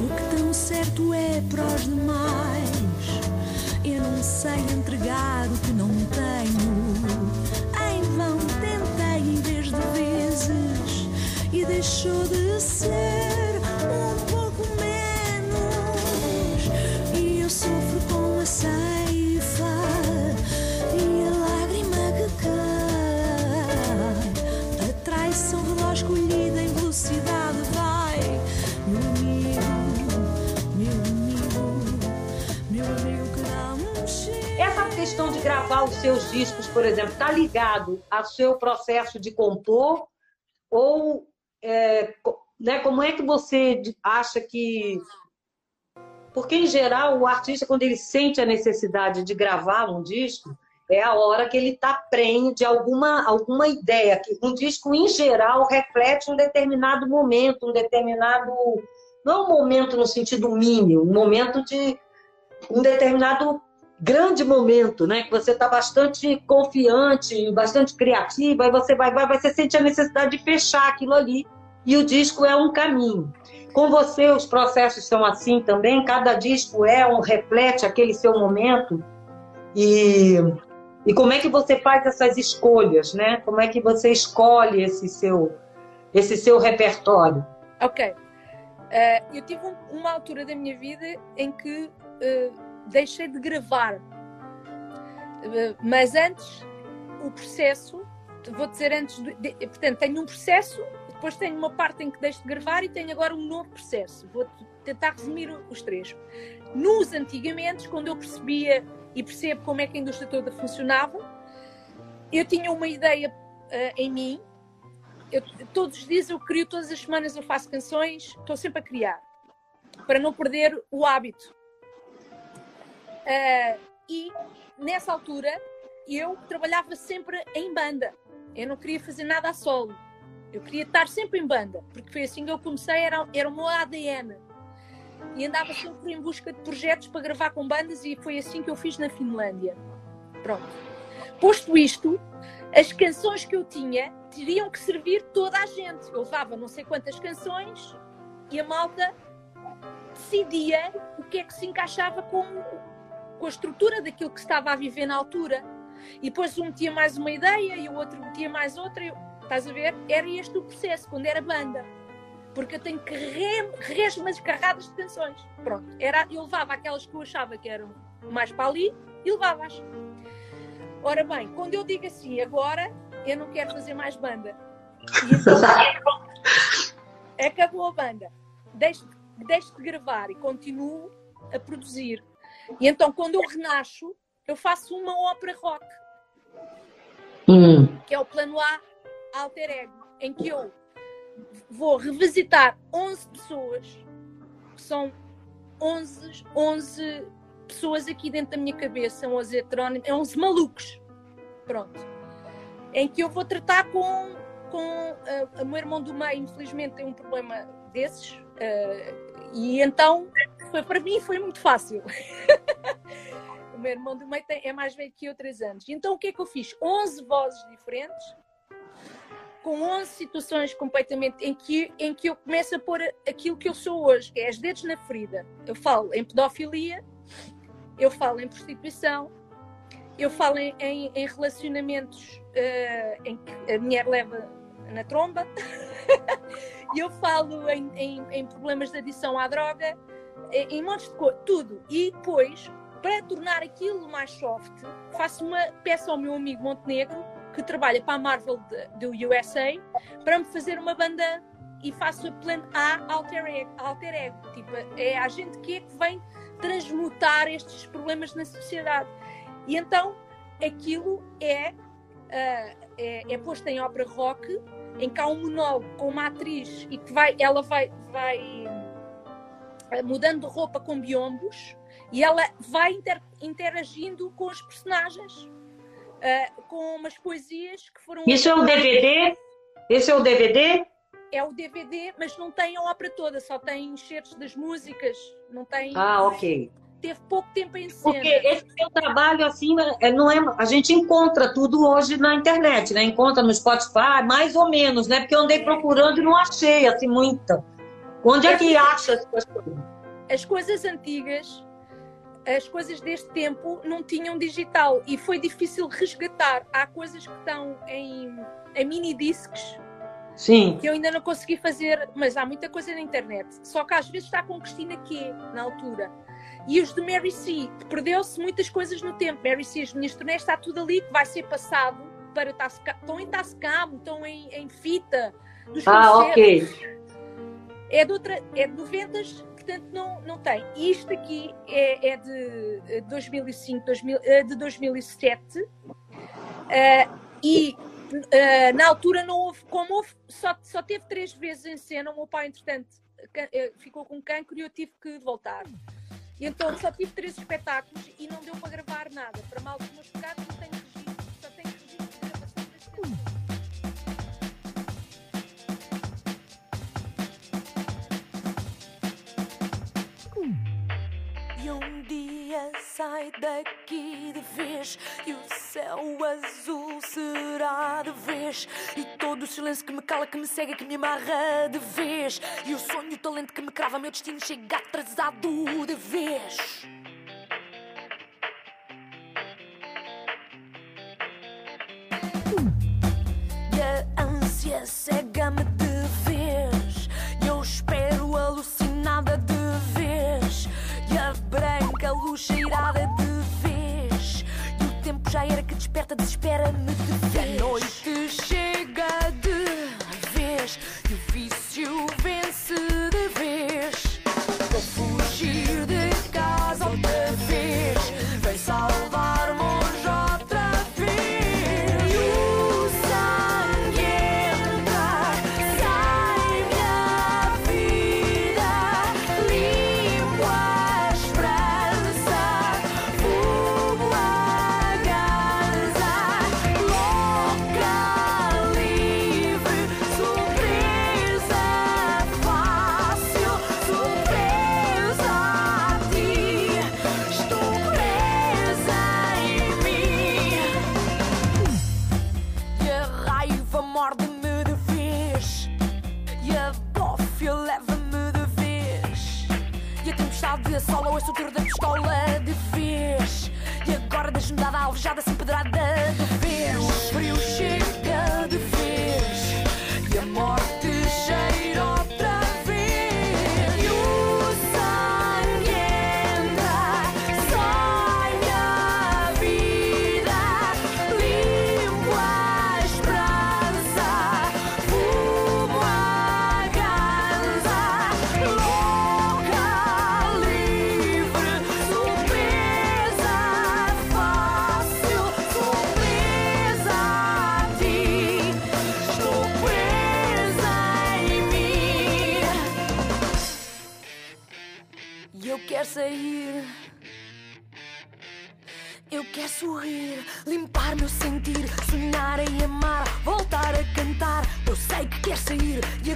O que tão certo é para os demais. Sei entregar o que não tenho. Deixou de questão de gravar os seus discos, por exemplo, está ligado ao seu processo de compor ou é, né, como é que você acha que. Porque, em geral, o artista, quando ele sente a necessidade de gravar um disco, é a hora que ele está prenhe de alguma, alguma ideia. Que um disco, em geral, reflete um determinado momento, um determinado. Não um momento no sentido mínimo, um momento de. um determinado grande momento, né? Que você está bastante confiante, bastante criativa, aí você vai, vai, você sente a necessidade de fechar aquilo ali. E o disco é um caminho. Com você, os processos são assim também? Cada disco é um reflete aquele seu momento? E, e como é que você faz essas escolhas, né? Como é que você escolhe esse seu, esse seu repertório? Ok. Uh, eu tive um, uma altura da minha vida em que uh, deixei de gravar. Uh, mas antes, o processo, vou dizer antes, de, portanto, tenho um processo, depois tenho uma parte em que deixo de gravar e tenho agora um novo processo. Vou tentar resumir os três. Nos antigamente, quando eu percebia e percebo como é que a indústria toda funcionava, eu tinha uma ideia em mim eu, todos os dias eu crio, todas as semanas eu faço canções, estou sempre a criar, para não perder o hábito. Uh, e nessa altura eu trabalhava sempre em banda. Eu não queria fazer nada a solo. Eu queria estar sempre em banda, porque foi assim que eu comecei, era, era o meu ADN. E andava sempre em busca de projetos para gravar com bandas e foi assim que eu fiz na Finlândia. Pronto. Posto isto, as canções que eu tinha teriam que servir toda a gente. Eu levava não sei quantas canções e a malta decidia o que é que se encaixava com, com a estrutura daquilo que estava a viver na altura. E depois um metia mais uma ideia e o outro metia mais outra. Eu, estás a ver? Era este o processo, quando era banda. Porque eu tenho que resmas carradas de canções. Pronto. Era, eu levava aquelas que eu achava que eram mais para ali e levava-as. Ora bem, quando eu digo assim, agora eu não quero fazer mais banda. E então, (laughs) acabou a banda. Deixo, deixo de gravar e continuo a produzir. E então, quando eu renasço, eu faço uma ópera rock. Hum. Que é o plano A Alter Ego, em que eu vou revisitar 11 pessoas, que são 11, 11 pessoas aqui dentro da minha cabeça, 11 heterónimos, 11 malucos. Pronto em que eu vou tratar com, com uh, o meu irmão do meio, infelizmente tem um problema desses, uh, e então foi, para mim foi muito fácil. (laughs) o meu irmão do meio é mais velho que eu, 3 anos. Então o que é que eu fiz? 11 vozes diferentes, com 11 situações completamente em que, em que eu começo a pôr aquilo que eu sou hoje, que é as dedos na ferida. Eu falo em pedofilia, eu falo em prostituição, eu falo em, em, em relacionamentos uh, em que a mulher leva na tromba, (laughs) eu falo em, em, problemas de adição à droga, em, montes de coisas, tudo. E depois, para tornar aquilo mais soft, faço uma peça ao meu amigo Montenegro, que trabalha para a Marvel do USA, para me fazer uma banda e faço a plano A alter ego, alter ego. Tipo, é a gente que é que vem transmutar estes problemas na sociedade. E então aquilo é, uh, é, é posto em ópera rock, em que há um monólogo com uma atriz e que vai, ela vai, vai mudando de roupa com biombos e ela vai inter, interagindo com os personagens, uh, com umas poesias que foram. Isso é o DVD? Esse é o DVD? É o DVD, mas não tem a ópera toda, só tem enxertos das músicas, não tem. Ah, ok teve pouco tempo em cena. Porque esse seu trabalho, assim, é, não é, a gente encontra tudo hoje na internet, né? Encontra no Spotify, mais ou menos, né? Porque eu andei procurando e não achei, assim, muita. Onde é que acha essas coisas? As coisas antigas, as coisas deste tempo, não tinham digital e foi difícil resgatar. Há coisas que estão em, em mini discs Sim. Que eu ainda não consegui fazer, mas há muita coisa na internet. Só que às vezes está com Cristina Q na altura. E os de Mary C. Perdeu-se muitas coisas no tempo. Mary C. As minhas turnés está tudo ali que vai ser passado para Tascamo. Estão em Tascamo, estão em, em fita. Dos ah, ok. É de, outra, é de 90, portanto não, não tem. Isto aqui é, é de 2005, 2000, eh, de 2007. Uh, eh, e uh, na altura não houve, como houve, só, só teve três vezes em cena. O meu pai, entretanto, ficou com cancro e eu tive que voltar. E então só tive três espetáculos e não deu para gravar nada. Para mal dos meus pecados, não tenho Um dia sai daqui de vez e o céu azul será de vez e todo o silêncio que me cala, que me cega, que me amarra de vez e o sonho, o talento que me crava, meu destino chega atrasado de vez. E a ânsia cega-me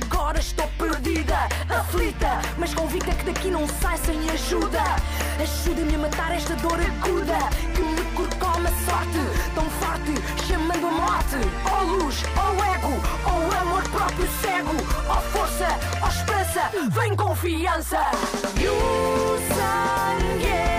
agora estou perdida, aflita, mas convicta que daqui não sai sem ajuda. Ajuda-me a matar esta dor aguda que me corcoma a sorte, tão forte, chamando a morte. Ó luz, ó ego, ó amor próprio cego, ó força, ó esperança, vem confiança. E o sangue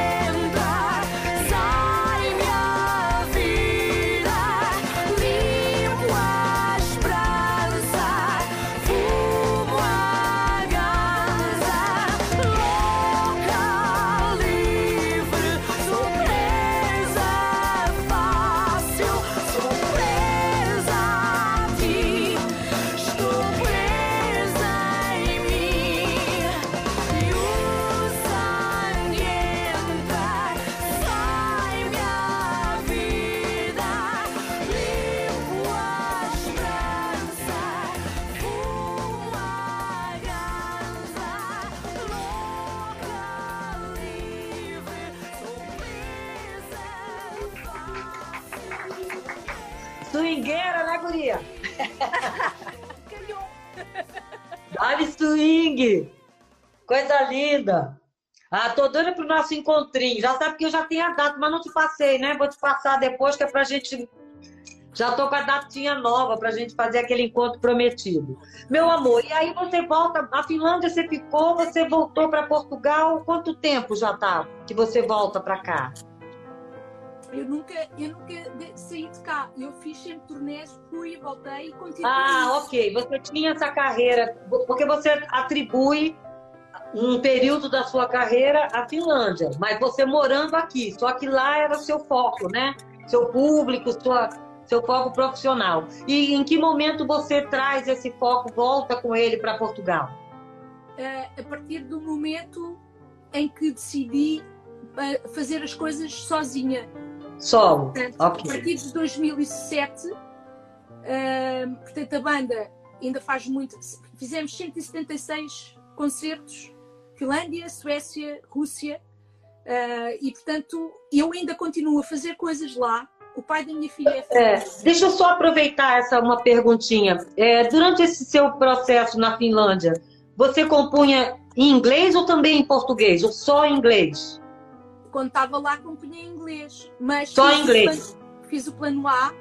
Coisa linda! Ah, tô doida pro nosso encontrinho. Já sabe que eu já tenho a data, mas não te passei, né? Vou te passar depois, que é pra gente. Já tô com a datinha nova pra gente fazer aquele encontro prometido. Meu amor, e aí você volta. A Finlândia você ficou, você voltou para Portugal. Quanto tempo já tá que você volta para cá? Eu nunca, eu nunca de- saí de cá. Eu fiz sempre turnês, fui, voltei e continuei. Ah, ok. Você tinha essa carreira, porque você atribui um período da sua carreira à Finlândia, mas você morando aqui, só que lá era seu foco, né? Seu público, sua, seu foco profissional. E em que momento você traz esse foco, volta com ele para Portugal? Eh, a partir do momento em que decidi eh, fazer as coisas sozinha. Solo. Portanto, a partir de 2007, eh, portanto, a banda ainda faz muito. Fizemos 176 concertos, Finlândia, Suécia, Rússia, eh, e portanto eu ainda continuo a fazer coisas lá. O pai da minha filha é É, deixa eu só aproveitar essa uma perguntinha. É, durante esse seu processo na Finlândia, você compunha em inglês ou também em português? Ou só em inglês? Quando estava lá, compunha em inglês. Mas Só fiz em o inglês? plano- fiz o plano A,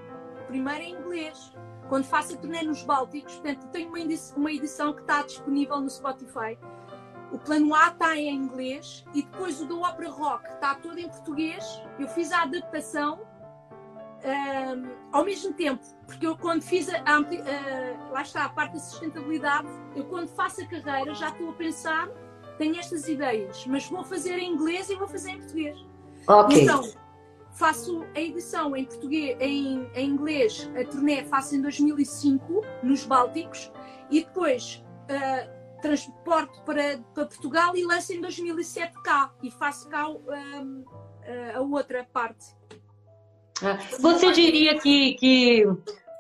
primeiro em inglês. Quando faço a turnê nos Bálticos, portanto, tenho uma edição, uma edição que está disponível no Spotify. O plano A está em inglês e depois o do Opera Rock está todo em português. Eu fiz a adaptação ahm, ao mesmo tempo, porque eu quando fiz a, a a- lá está a parte da sustentabilidade, eu quando faço a carreira já estou a pensar, tenho estas ideias, mas vou fazer em inglês e vou fazer em português. Ok. Então, faço a edição em português, em, em inglês, a turnê faço em 2005 nos Bálticos e depois uh, transporto para, para Portugal e lanço em 2007 cá e faço cá um, a outra parte. Ah, você diria que, que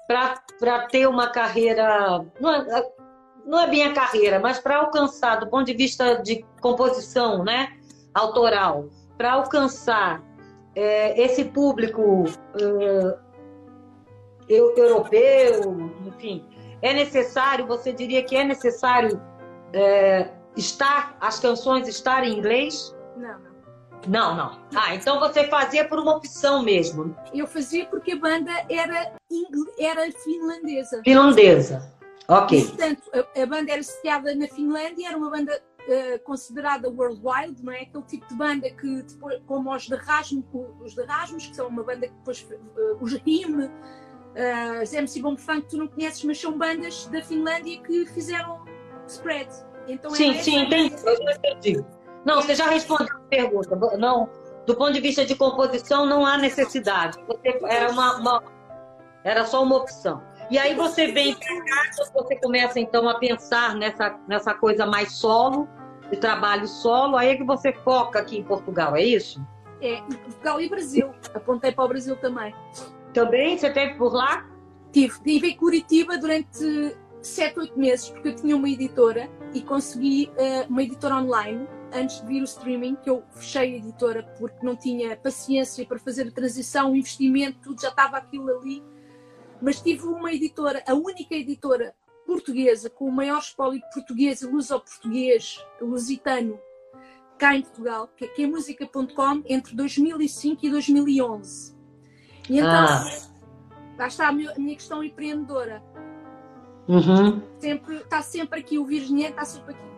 para ter uma carreira, não é, bem a carreira, mas para alcançar, do ponto de vista de composição né, autoral, para alcançar é, esse público é, europeu, enfim, é necessário, você diria que é necessário é, estar, as canções estarem em inglês? Não, não. Não, não. Ah, então você fazia por uma opção mesmo. Eu fazia porque a banda era, era finlandesa. Finlandesa. Ok. portanto, a, a, banda era sediada na Finlândia, era uma banda uh, considerada worldwide, não é? Aquele tipo de banda que, depois, como os de Rasmus, os de Rasmus, que são uma banda que depois, uh, os RIM, uh, os MC Bomb Funk, tu não conheces, mas são bandas da Finlândia que fizeram spread. Então, sim, sim, entendi. entendi. Não, você já respondeu a pergunta. Não, do ponto de vista de composição, não há necessidade. Você, era, uma, uma, era só uma opção. E aí você vem você começa então a pensar nessa, nessa coisa mais solo, de trabalho solo, aí é que você foca aqui em Portugal, é isso? É, em Portugal e Brasil. Apontei para o Brasil também. Também? Você teve por lá? Tive. Tive em Curitiba durante 7, 8 meses, porque eu tinha uma editora e consegui uh, uma editora online antes de vir o streaming, que eu fechei a editora porque não tinha paciência para fazer a transição, o investimento, tudo já estava aquilo ali. Mas tive uma editora, a única editora portuguesa com o maior espólio português e luso-português, lusitano, cá em Portugal, que é, é música.com, entre 2005 e 2011. E então, ah. lá está a minha, a minha questão empreendedora. Uhum. Sempre, está sempre aqui, o Virginia está sempre aqui.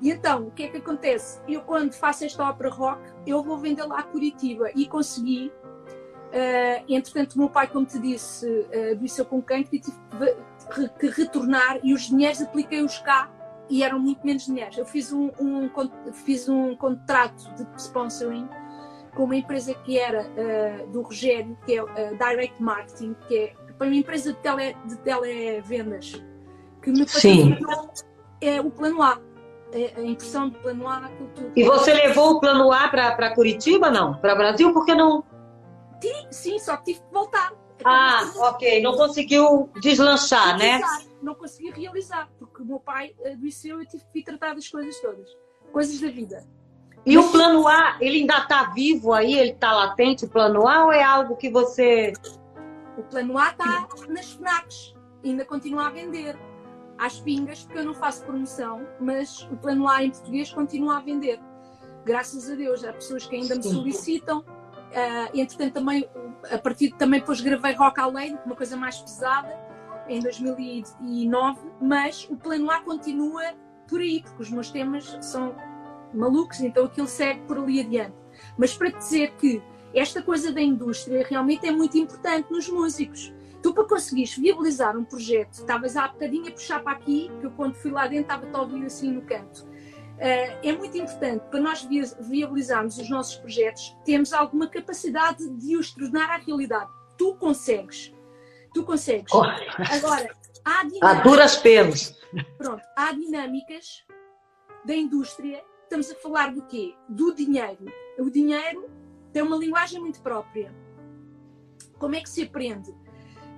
E então, o que é que acontece? Eu, quando faço esta ópera rock, eu vou vendê-la a Curitiba e consegui. Uh, entretanto, o meu pai, como te disse, uh, disse eu com cancro e tive que retornar e os dinheiros apliquei-os cá e eram muito menos dinheiros. Eu fiz um, um, fiz um contrato de sponsoring com uma empresa que era uh, do Rogério, que é uh, Direct Marketing, que é uma empresa de, tele, de televendas, que me patrocinou é, o plano A. É, a impressão do plano A, tudo. E você levou o plano A para Curitiba, não? Para Brasil? Por que não? Sim, só tive que voltar. Ah, ok. Não conseguiu deslanchar, né? Não consegui realizar, porque o meu pai adoeceu e eu tive que vir tratar das coisas todas. Coisas da vida. E Mas... o plano A, ele ainda está vivo aí? Ele está latente, o plano A, ou é algo que você. O plano A está nas FNACs, ainda continua a vender às pingas, porque eu não faço promoção, mas o plano A em português continua a vender. Graças a Deus, há pessoas que ainda me solicitam. Uh, entretanto, também, a partir também depois gravei Rock Além, uma coisa mais pesada, em 2009, mas o plano A continua por aí, porque os meus temas são malucos, então aquilo segue por ali adiante. Mas para dizer que esta coisa da indústria realmente é muito importante nos músicos. Tu, para conseguires viabilizar um projeto, estavas há bocadinho a puxar para aqui, que eu quando fui lá dentro estava-te a assim no canto. Uh, é muito importante para nós viabilizarmos os nossos projetos, termos alguma capacidade de os tornar à realidade. Tu consegues. Tu consegues. Oh. Agora, há (laughs) dinâmicas. A duras penas. Pronto, há dinâmicas da indústria. Estamos a falar do quê? Do dinheiro. O dinheiro tem uma linguagem muito própria. Como é que se aprende?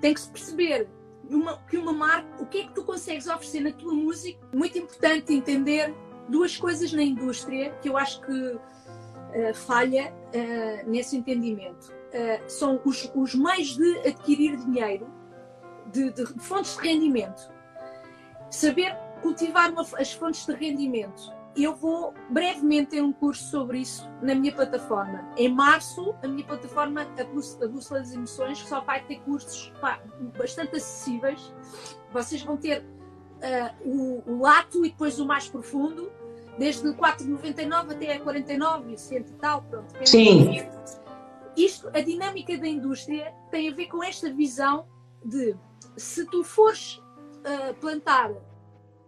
tem que se perceber uma, que uma marca, o que é que tu consegues oferecer na tua música. Muito importante entender duas coisas na indústria que eu acho que uh, falha uh, nesse entendimento. Uh, são os, os, meios de adquirir dinheiro, de, de, fontes de rendimento. Saber cultivar uma, as fontes de rendimento eu vou brevemente ter um curso sobre isso na minha plataforma. Em março, a minha plataforma, a Bússola das Emoções, só vai ter cursos pá, bastante acessíveis. Vocês vão ter uh, o, o, lato e depois o mais profundo, desde 4,99 até 49 e 100 e tal. Pronto, Sim. Isto, a dinâmica da indústria tem a ver com esta visão de se tu fores uh, plantar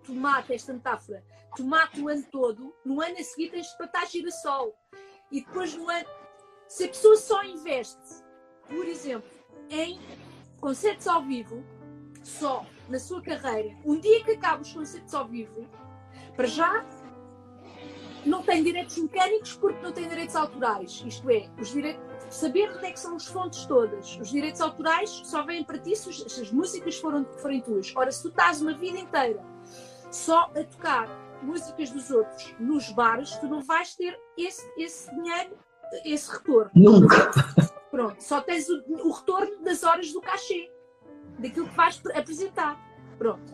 tomate, esta metáfora, tomate o ano todo, no ano a seguir tens de plantar girassol. E depois no ano. Se a pessoa só investe, por exemplo, em concertos ao vivo, só na sua carreira, um dia que acaba os concertos ao vivo, para já não tem direitos mecânicos porque não tem direitos autorais. Isto é, os direitos, saber onde é que são as fontes todas. Os direitos autorais só vêm para ti se as músicas foram, forem tuas. Ora, se tu estás uma vida inteira só a tocar músicas dos outros nos bares, tu não vais ter esse, esse dinheiro, esse retorno. Nunca. Pronto, só tens o, o retorno das horas do cachê, daquilo que vais apresentar. Pronto.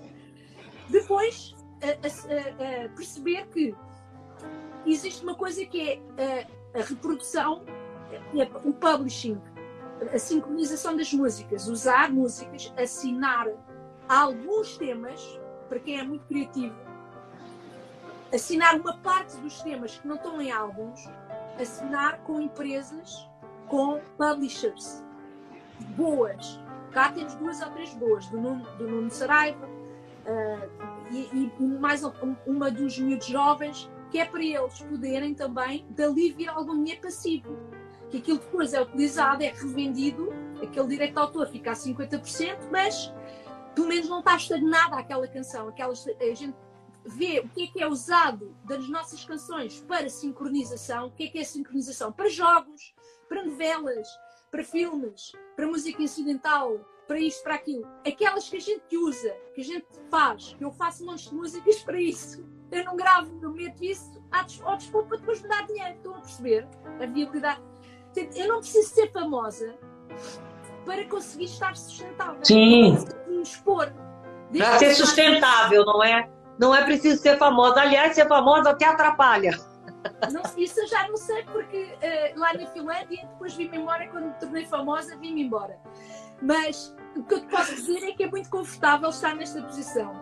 Depois, a, a, a perceber que existe uma coisa que é a, a reprodução, é o publishing, a sincronização das músicas, usar músicas, assinar alguns temas, para quem é muito criativo, assinar uma parte dos temas que não estão em álbuns, assinar com empresas, com publishers boas. Cá temos duas ou três boas, do Nuno, do Nuno Saraiva uh, e, e, mais uma dos miúdos jovens que é para eles poderem também dali vir algum dinheiro passivo. Que aquilo depois é utilizado, é revendido, aquele direito de autor fica a 50%, mas pelo menos não está estagnada aquela canção. Aquelas, a gente vê o que é que é usado das nossas canções para sincronização, o que é que é sincronização para jogos, para novelas, para filmes, para música incidental, para isto, para aquilo. Aquelas que a gente usa, que a gente faz, que eu faço um monte de músicas para isso eu não gravo, não meto isso ao dispor para depois me dar dinheiro. Estão a perceber a viabilidade? Eu não preciso ser famosa para conseguir estar sustentável. Sim. Me expor. Para ser sustentável, não é? Não é preciso ser famosa. Aliás, ser famosa até atrapalha. Não, isso eu já não sei, porque uh, lá na Finlândia, depois vim-me embora, quando me tornei famosa, vim-me embora. Mas o que eu te posso dizer é que é muito confortável estar nesta posição.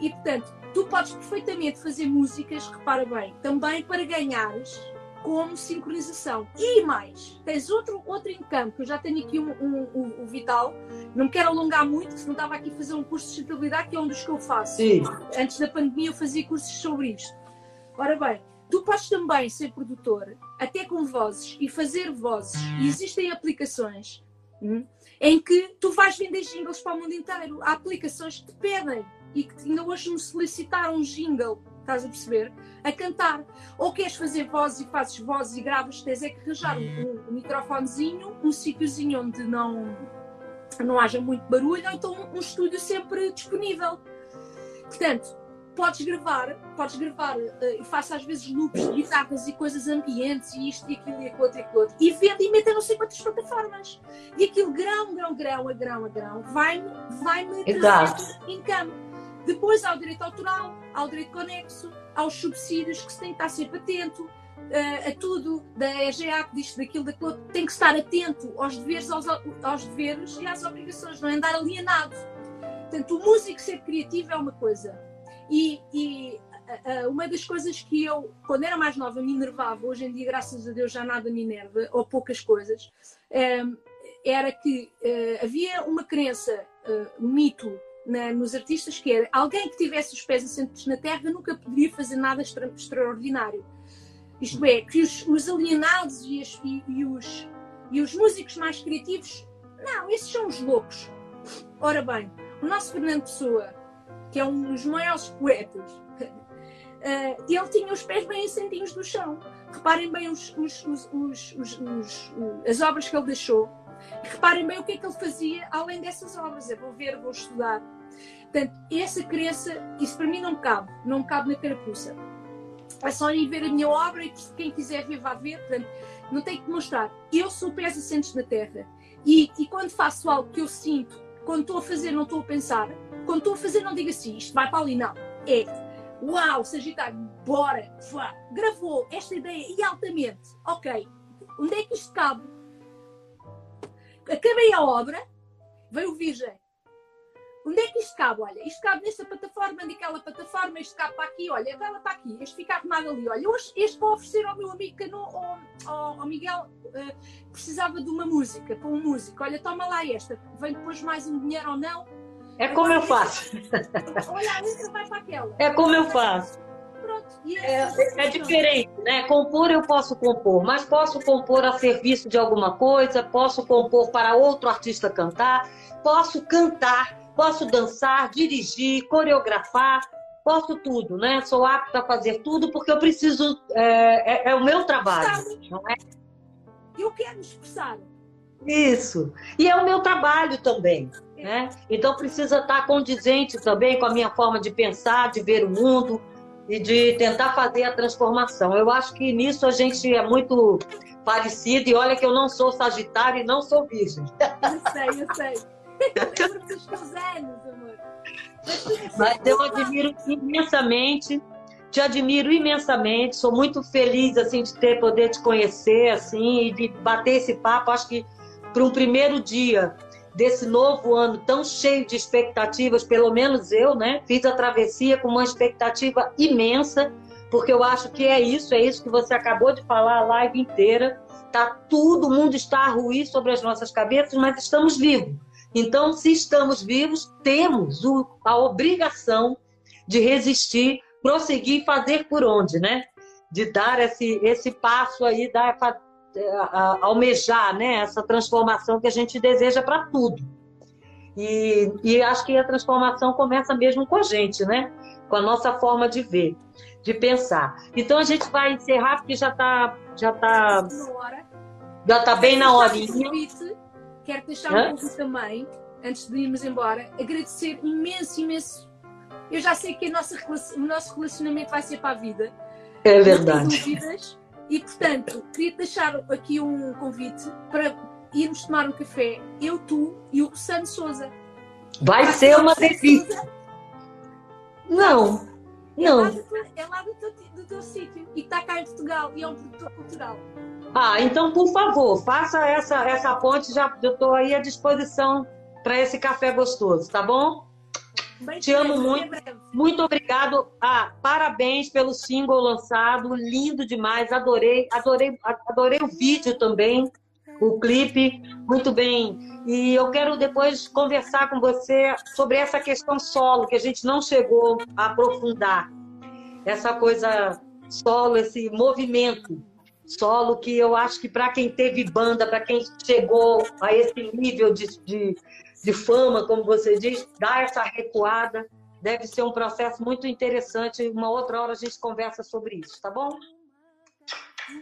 E, portanto, tu podes perfeitamente fazer músicas, repara bem, também para ganhares como sincronização. E mais, tens outro, outro encampo, que eu já tenho aqui um, um, um, um Vital, não me quero alongar muito, se não estava aqui a fazer um curso de sustentabilidade, que é um dos que eu faço. Sim. Antes da pandemia eu fazia cursos sobre isto. Ora bem, tu podes também ser produtor, até com vozes, e fazer vozes. E existem aplicações hum, em que tu vais vender jingles para o mundo inteiro. Há aplicações que te pedem e que ainda hoje me solicitaram um jingle, estás a perceber? A cantar. Ou queres fazer vozes e fazes vozes e gravas, tens é que arranjar um, um microfonezinho, um sítiozinho onde não, não haja muito barulho, ou então um estúdio sempre disponível. Portanto, podes gravar, podes gravar, eh, eu faço às vezes loops de guitarras e coisas ambientes e isto e aquilo e aquilo outro e aquilo e vendo e metem não sei quantas plataformas. E aquilo grão, grão, grão, a grão, a grão, vai-me vai -me trazer em campo. Depois há o direito autoral, há o direito conexo, há os subsídios que se tem que estar sempre atento uh, a tudo, da EGA, diz daquilo, daquilo, tem que estar atento aos deveres, aos, aos deveres e às obrigações, não é andar alienado. Portanto, o músico ser criativo é uma coisa. E, e uh, uma das coisas que eu, quando era mais nova, me enervava, hoje em dia, graças a Deus, já nada me enerva, ou poucas coisas, um, era que uh, havia uma crença, um mito na, nos artistas que era alguém que tivesse os pés assentes na terra nunca poderia fazer nada extra, extraordinário. Isto é, que os, os alienados e, as, e, e, os, e os músicos mais criativos, não, esses são os loucos. Ora bem, o nosso Fernando Pessoa, que é um dos maiores poetas, uh, (laughs) ele tinha os pés bem assentinhos do chão. Reparem bem os, os, os, as obras que ele deixou Reparem bem o que é que ele fazia além dessas obras. Eu vou ver, vou estudar. Portanto, essa crença, isso para mim não cabe, não cabe na carapuça. É só ir ver a minha obra e quem quiser ver, vá ver. Portanto, não tem que mostrar. Eu sou pés assentes na terra. E, e quando faço algo que eu sinto, quando estou a fazer, não estou a pensar. Quando estou a fazer, não digo assim, isto vai para ali, não. É, uau, Sagitário, bora, vá. Gravou esta ideia e altamente. Ok, onde é que isto cabe? acabei a obra, veio o Virgem. Onde é que isto cabe? Olha, isto cabe nesta plataforma, naquela plataforma, isto cabe para aqui, olha, aquela está aqui, este fica arrumado ali. Olha, hoje este vou oferecer ao meu amigo Cano, ao, ao, ao Miguel, uh, precisava de uma música, para um músico. Olha, toma lá esta, vem depois mais um dinheiro ou não. É como Agora, eu faço. (laughs) Olha, a letra vai para aquela. É como eu faço. E É, essa é diferente, né? Compor eu posso compor, mas posso compor a serviço de alguma coisa, posso compor para outro artista cantar, posso cantar, posso dançar, dirigir, coreografar, posso tudo, né? Sou apta a fazer tudo porque eu preciso, é, é- é o meu trabalho, não é? Eu quero expressar. Isso. E é o meu trabalho também. Né? Então precisa estar condizente também com a minha forma de pensar, de ver o mundo e de tentar fazer a transformação. Eu acho que nisso a gente é muito parecido e olha que eu não sou sagitário e não sou virgem. Eu sei, eu sei. Mas Mas eu admiro imensamente, te admiro imensamente, sou muito feliz assim de ter poder te conhecer assim e de bater esse papo. Acho que para um primeiro dia desse novo ano tão cheio de expectativas, pelo menos eu, né, fiz a travessia com uma expectativa imensa, porque eu acho que é isso, é isso que você acabou de falar a live inteira. Tá tudo, o mundo está a ruir sobre as nossas cabeças, mas estamos vivos. Então, se estamos vivos, temos a obrigação de resistir, prosseguir e fazer por onde, né? De dar esse, esse passo aí, dar, a- almejar né? essa transformação que a gente deseja para tudo. E, e acho que a transformação começa mesmo com a gente, né? Com a nossa forma de ver, de pensar. Então a gente vai encerrar porque já está já tá, já tá bem na horinha. Quero deixar um convite também, antes de irmos embora, agradecer imenso, imenso. Eu já sei que a nossa, o nosso relacionamento vai ser para a vida. É não verdade. dúvidas. E, portanto, queria deixar aqui um convite para irmos tomar um café, eu, tu e o Rossano Souza. Vai ser uma delícia. Não, É lá não. do, é lá do teu, do teu sítio e está cá em Portugal e é um produtor cultural. Ah, então, por favor, faça essa, essa ponte. Já eu estou aí à disposição para esse café gostoso, tá bom? Bem Te amo muito. Muito obrigado. Ah, parabéns pelo single lançado, lindo demais. Adorei, adorei, adorei o vídeo também, o clipe, muito bem. E eu quero depois conversar com você sobre essa questão solo que a gente não chegou a aprofundar. Essa coisa solo, esse movimento solo que eu acho que para quem teve banda, para quem chegou a esse nível de, de, de fama, como você diz, dar essa recuada deve ser um processo muito interessante. Uma outra hora a gente conversa sobre isso, tá bom? Um.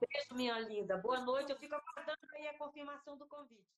Beijo, minha linda. Boa noite. Eu fico aguardando aí a confirmação do convite.